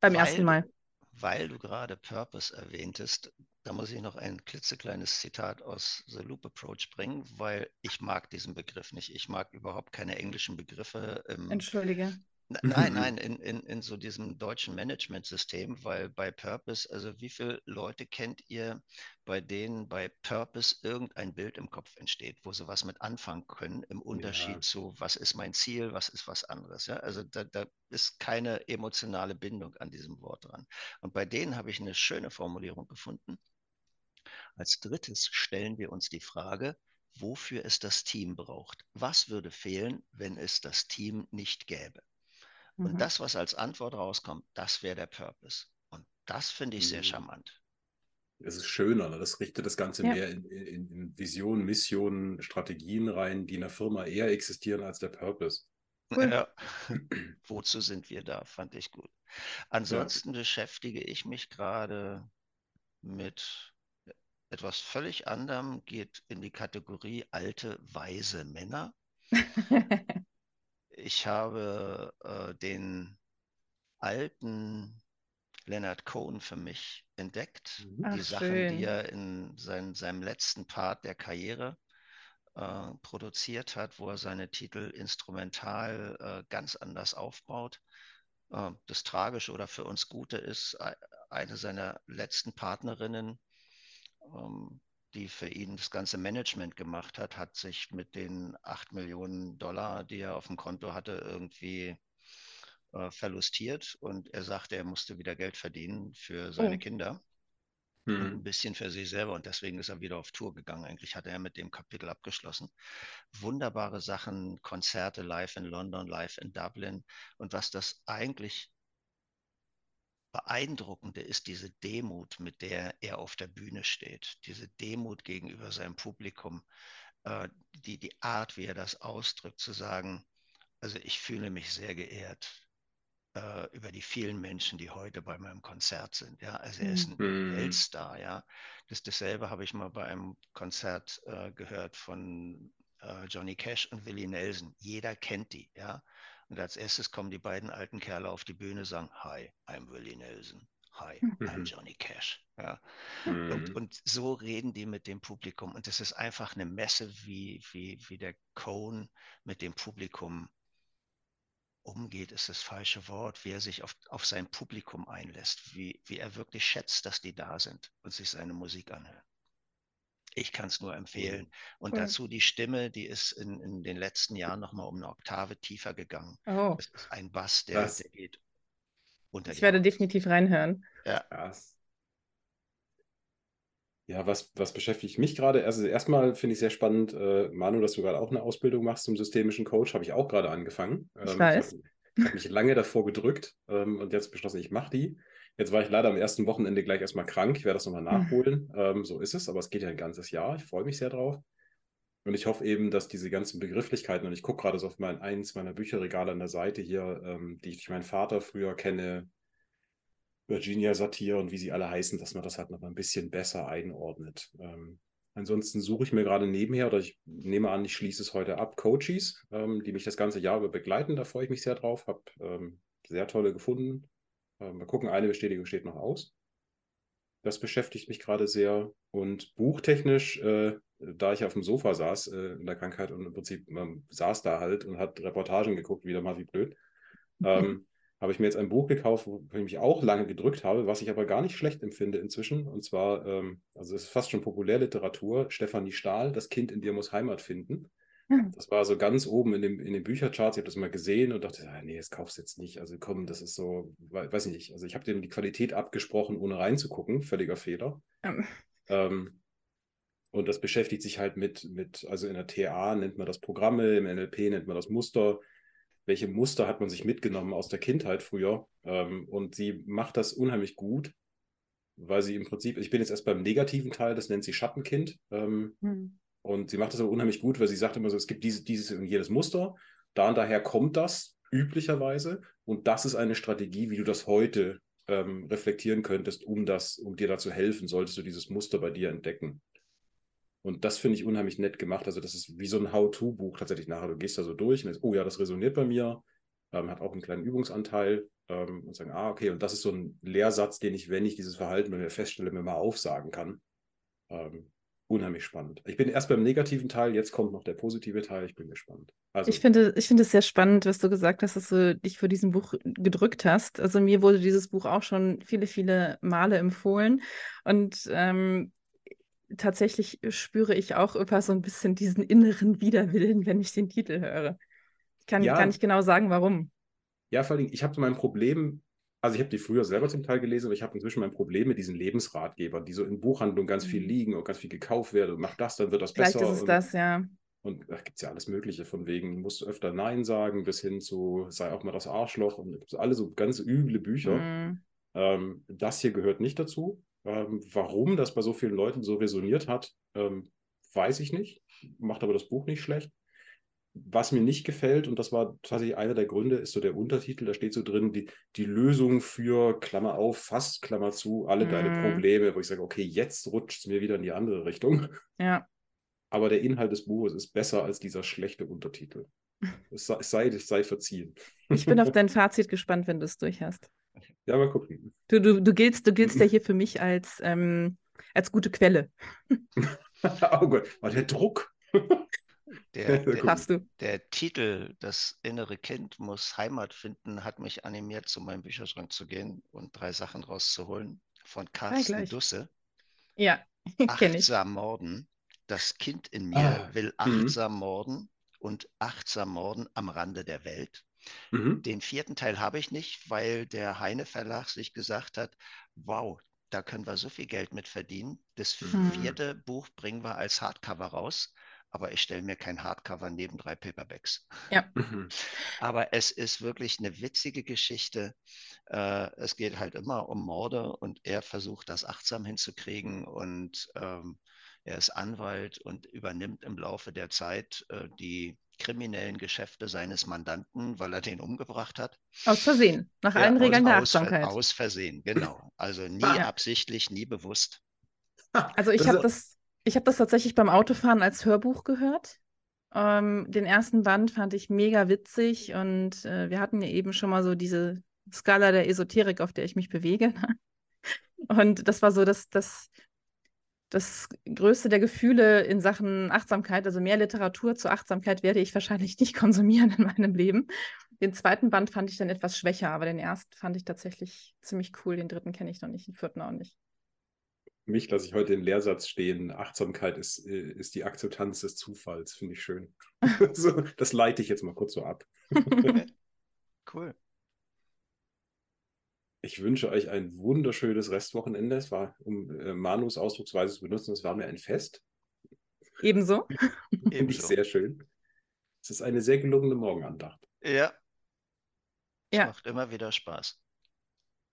Beim weil, ersten Mal. Weil du gerade Purpose erwähntest, da muss ich noch ein klitzekleines Zitat aus The Loop Approach bringen, weil ich mag diesen Begriff nicht. Ich mag überhaupt keine englischen Begriffe. Im, Entschuldige. Nein, nein, in, in, in so diesem deutschen Management-System, weil bei Purpose, also wie viele Leute kennt ihr, bei denen bei Purpose irgendein Bild im Kopf entsteht, wo sie was mit anfangen können, im Unterschied ja. zu, was ist mein Ziel, was ist was anderes. Ja? Also da, da ist keine emotionale Bindung an diesem Wort dran. Und bei denen habe ich eine schöne Formulierung gefunden. Als drittes stellen wir uns die Frage, wofür es das Team braucht. Was würde fehlen, wenn es das Team nicht gäbe? Und mhm. das, was als Antwort rauskommt, das wäre der Purpose. Und das finde ich mhm. sehr charmant. Es ist schöner, ne? das richtet das Ganze ja. mehr in, in, in Visionen, Missionen, Strategien rein, die in der Firma eher existieren als der Purpose. Cool. Ja. Wozu sind wir da? Fand ich gut. Ansonsten ja. beschäftige ich mich gerade mit etwas völlig anderem, geht in die Kategorie alte, weise Männer. Ich habe äh, den alten Leonard Cohen für mich entdeckt. Mhm. Ach, die Sachen, schön. die er in sein, seinem letzten Part der Karriere äh, produziert hat, wo er seine Titel instrumental äh, ganz anders aufbaut. Äh, das Tragische oder für uns Gute ist, eine seiner letzten Partnerinnen ähm, die für ihn das ganze Management gemacht hat, hat sich mit den 8 Millionen Dollar, die er auf dem Konto hatte, irgendwie äh, verlustiert. Und er sagte, er musste wieder Geld verdienen für seine oh. Kinder. Und ein bisschen für sich selber und deswegen ist er wieder auf Tour gegangen. Eigentlich hatte er mit dem Kapitel abgeschlossen. Wunderbare Sachen, Konzerte live in London, live in Dublin. Und was das eigentlich Beeindruckende ist diese Demut, mit der er auf der Bühne steht. Diese Demut gegenüber seinem Publikum, äh, die, die Art, wie er das ausdrückt, zu sagen, also ich fühle mich sehr geehrt äh, über die vielen Menschen, die heute bei meinem Konzert sind. Ja, also er ist ein mhm. Weltstar. Ja, das dasselbe habe ich mal bei einem Konzert äh, gehört von äh, Johnny Cash und Willie Nelson. Jeder kennt die. Ja, und als erstes kommen die beiden alten Kerle auf die Bühne, sagen, Hi, I'm Willie Nelson. Hi, mhm. I'm Johnny Cash. Ja. Mhm. Und, und, so reden die mit dem Publikum. Und es ist einfach eine Messe, wie, wie, wie der Cohn mit dem Publikum umgeht, ist das falsche Wort, wie er sich auf, auf sein Publikum einlässt, wie, wie er wirklich schätzt, dass die da sind und sich seine Musik anhören. Ich kann es nur empfehlen. Und cool. dazu die Stimme, die ist in, in den letzten Jahren nochmal um eine Oktave tiefer gegangen. Oh. Das ist ein Bass, der, der geht unter Ich werde Haut. definitiv reinhören. Ja. Krass. Ja, was, was beschäftigt mich gerade? Also erstmal finde ich sehr spannend, äh, Manu, dass du gerade auch eine Ausbildung machst zum systemischen Coach. Habe ich auch gerade angefangen. Ich ähm, weiß. Ich habe hab mich lange davor gedrückt ähm, und jetzt beschlossen, ich mache die. Jetzt war ich leider am ersten Wochenende gleich erstmal krank. Ich werde das nochmal mhm. nachholen. Mhm. Ähm, so ist es, aber es geht ja ein ganzes Jahr. Ich freue mich sehr drauf. Und ich hoffe eben, dass diese ganzen Begrifflichkeiten, und ich gucke gerade so auf mein, eins meiner Bücherregale an der Seite hier, ähm, die ich durch meinen Vater früher kenne, Virginia Satir und wie sie alle heißen, dass man das halt noch ein bisschen besser einordnet. Ähm, ansonsten suche ich mir gerade nebenher, oder ich nehme an, ich schließe es heute ab, Coaches, ähm, die mich das ganze Jahr über begleiten. Da freue ich mich sehr drauf. Habe ähm, sehr tolle gefunden. Äh, mal gucken, eine Bestätigung steht noch aus. Das beschäftigt mich gerade sehr. Und buchtechnisch, äh, da ich auf dem Sofa saß äh, in der Krankheit und im Prinzip man saß da halt und hat Reportagen geguckt, wieder mal wie blöd, ähm, habe ich mir jetzt ein Buch gekauft, wo ich mich auch lange gedrückt habe, was ich aber gar nicht schlecht empfinde inzwischen. Und zwar, ähm, also es ist fast schon Populärliteratur, Stefanie Stahl, Das Kind in dir muss Heimat finden. Das war so ganz oben in, dem, in den Büchercharts. Ich habe das mal gesehen und dachte, ah, nee, das kaufst jetzt nicht. Also komm, das ist so, weiß ich nicht. Also ich habe dem die Qualität abgesprochen, ohne reinzugucken. Völliger Fehler. Ähm, Ähm, und das beschäftigt sich halt mit, mit, also in der TA nennt man das Programme, im NLP nennt man das Muster. Welche Muster hat man sich mitgenommen aus der Kindheit früher? Ähm, und sie macht das unheimlich gut, weil sie im Prinzip, ich bin jetzt erst beim negativen Teil, das nennt sie Schattenkind. Ähm, hm. Und sie macht das aber unheimlich gut, weil sie sagt immer so, es gibt diese, dieses und jedes Muster. Da und daher kommt das üblicherweise. Und das ist eine Strategie, wie du das heute ähm, reflektieren könntest, um das, um dir da zu helfen, solltest du dieses Muster bei dir entdecken. Und das finde ich unheimlich nett gemacht. Also, das ist wie so ein How-To-Buch tatsächlich nachher. Du gehst da so durch und denkst, oh ja, das resoniert bei mir, ähm, hat auch einen kleinen Übungsanteil ähm, und sagen, ah, okay, und das ist so ein Lehrsatz, den ich, wenn ich dieses Verhalten bei mir feststelle, mir mal aufsagen kann. Ähm, unheimlich spannend. Ich bin erst beim negativen Teil, jetzt kommt noch der positive Teil. Ich bin gespannt. Also, Ich finde, ich finde es sehr spannend, was du gesagt hast, dass du dich für diesem Buch gedrückt hast. Also mir wurde dieses Buch auch schon viele, viele Male empfohlen. Und ähm, tatsächlich spüre ich auch immer so ein bisschen diesen inneren Widerwillen, wenn ich den Titel höre. Ich kann Ja. gar nicht genau sagen, warum. Ja, vor allem, ich habe mein Problem, also ich habe die früher selber zum Teil gelesen, aber ich habe inzwischen mein Problem mit diesen Lebensratgebern, die so in Buchhandlungen ganz viel Mhm. liegen und ganz viel gekauft werden und mach das, dann wird das Vielleicht besser. ist es und, das, ja. Und da gibt es ja alles Mögliche, von wegen, musst du öfter Nein sagen, bis hin zu, sei auch mal das Arschloch und gibt's alle so ganz üble Bücher. Mm. Ähm, das hier gehört nicht dazu. Ähm, warum das bei so vielen Leuten so resoniert hat, ähm, weiß ich nicht. Macht aber das Buch nicht schlecht. Was mir nicht gefällt, und das war tatsächlich einer der Gründe, ist so der Untertitel. Da steht so drin, die, die Lösung für, Klammer auf, fast, Klammer zu, alle deine Mm. Probleme, wo ich sage, okay, jetzt rutscht es mir wieder in die andere Richtung. Ja. Aber der Inhalt des Buches ist besser als dieser schlechte Untertitel. Es sei, es sei, es sei verziehen. Ich bin auf dein Fazit gespannt, wenn du es durch hast. Ja, mal gucken. Du, du, du giltst, du giltst ja hier für mich als, ähm, als gute Quelle. oh Gott, oh, der Druck. Der, der, Hast du. der Titel, das innere Kind muss Heimat finden, hat mich animiert, zu meinem Bücherschrank zu gehen und drei Sachen rauszuholen. Von Carsten gleich. Dusse. Ja, kenne ich. Achtsam morden. Das Kind in mir Ah, will mhm. achtsam morden und achtsam morden am Rande der Welt. Mhm. Den vierten Teil habe ich nicht, weil der Heine Verlag sich gesagt hat, wow, da können wir so viel Geld mit verdienen. Das Mhm. vierte Buch bringen wir als Hardcover raus, aber ich stelle mir kein Hardcover neben drei Paperbacks. Mhm. Aber es ist wirklich eine witzige Geschichte. Äh, es geht halt immer um Morde und er versucht das achtsam hinzukriegen und ähm, er ist Anwalt und übernimmt im Laufe der Zeit äh, die kriminellen Geschäfte seines Mandanten, weil er den umgebracht hat. Aus Versehen. Nach Ja, allen Regeln der Achtsamkeit. aus Versehen, genau. Also nie Ja. absichtlich, nie bewusst. Also ich Das habe das, ich habe das tatsächlich beim Autofahren als Hörbuch gehört. Ähm, den ersten Band fand ich mega witzig und äh, wir hatten ja eben schon mal so diese Skala der Esoterik, auf der ich mich bewege. Und das war so das, das, das größte der Gefühle in Sachen Achtsamkeit. Also mehr Literatur zur Achtsamkeit werde ich wahrscheinlich nicht konsumieren in meinem Leben. Den zweiten Band fand ich dann etwas schwächer, aber den ersten fand ich tatsächlich ziemlich cool. Den dritten kenne ich noch nicht, den vierten auch nicht. Mich lasse ich heute den Lehrsatz stehen. Achtsamkeit ist, äh, ist die Akzeptanz des Zufalls. Finde ich schön. so, das leite ich jetzt mal kurz so ab. Cool. Ich wünsche euch ein wunderschönes Restwochenende. Es war, um äh, Manus Ausdrucksweise zu benutzen, es war mir ein Fest. Ebenso. Finde ich Ebenso. sehr schön. Es ist eine sehr gelungene Morgenandacht. Ja. Es Ja. macht immer wieder Spaß.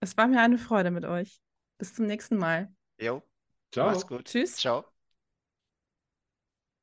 Es war mir eine Freude mit euch. Bis zum nächsten Mal. Jo, Ciao. mach's gut. Tschüss. Ciao.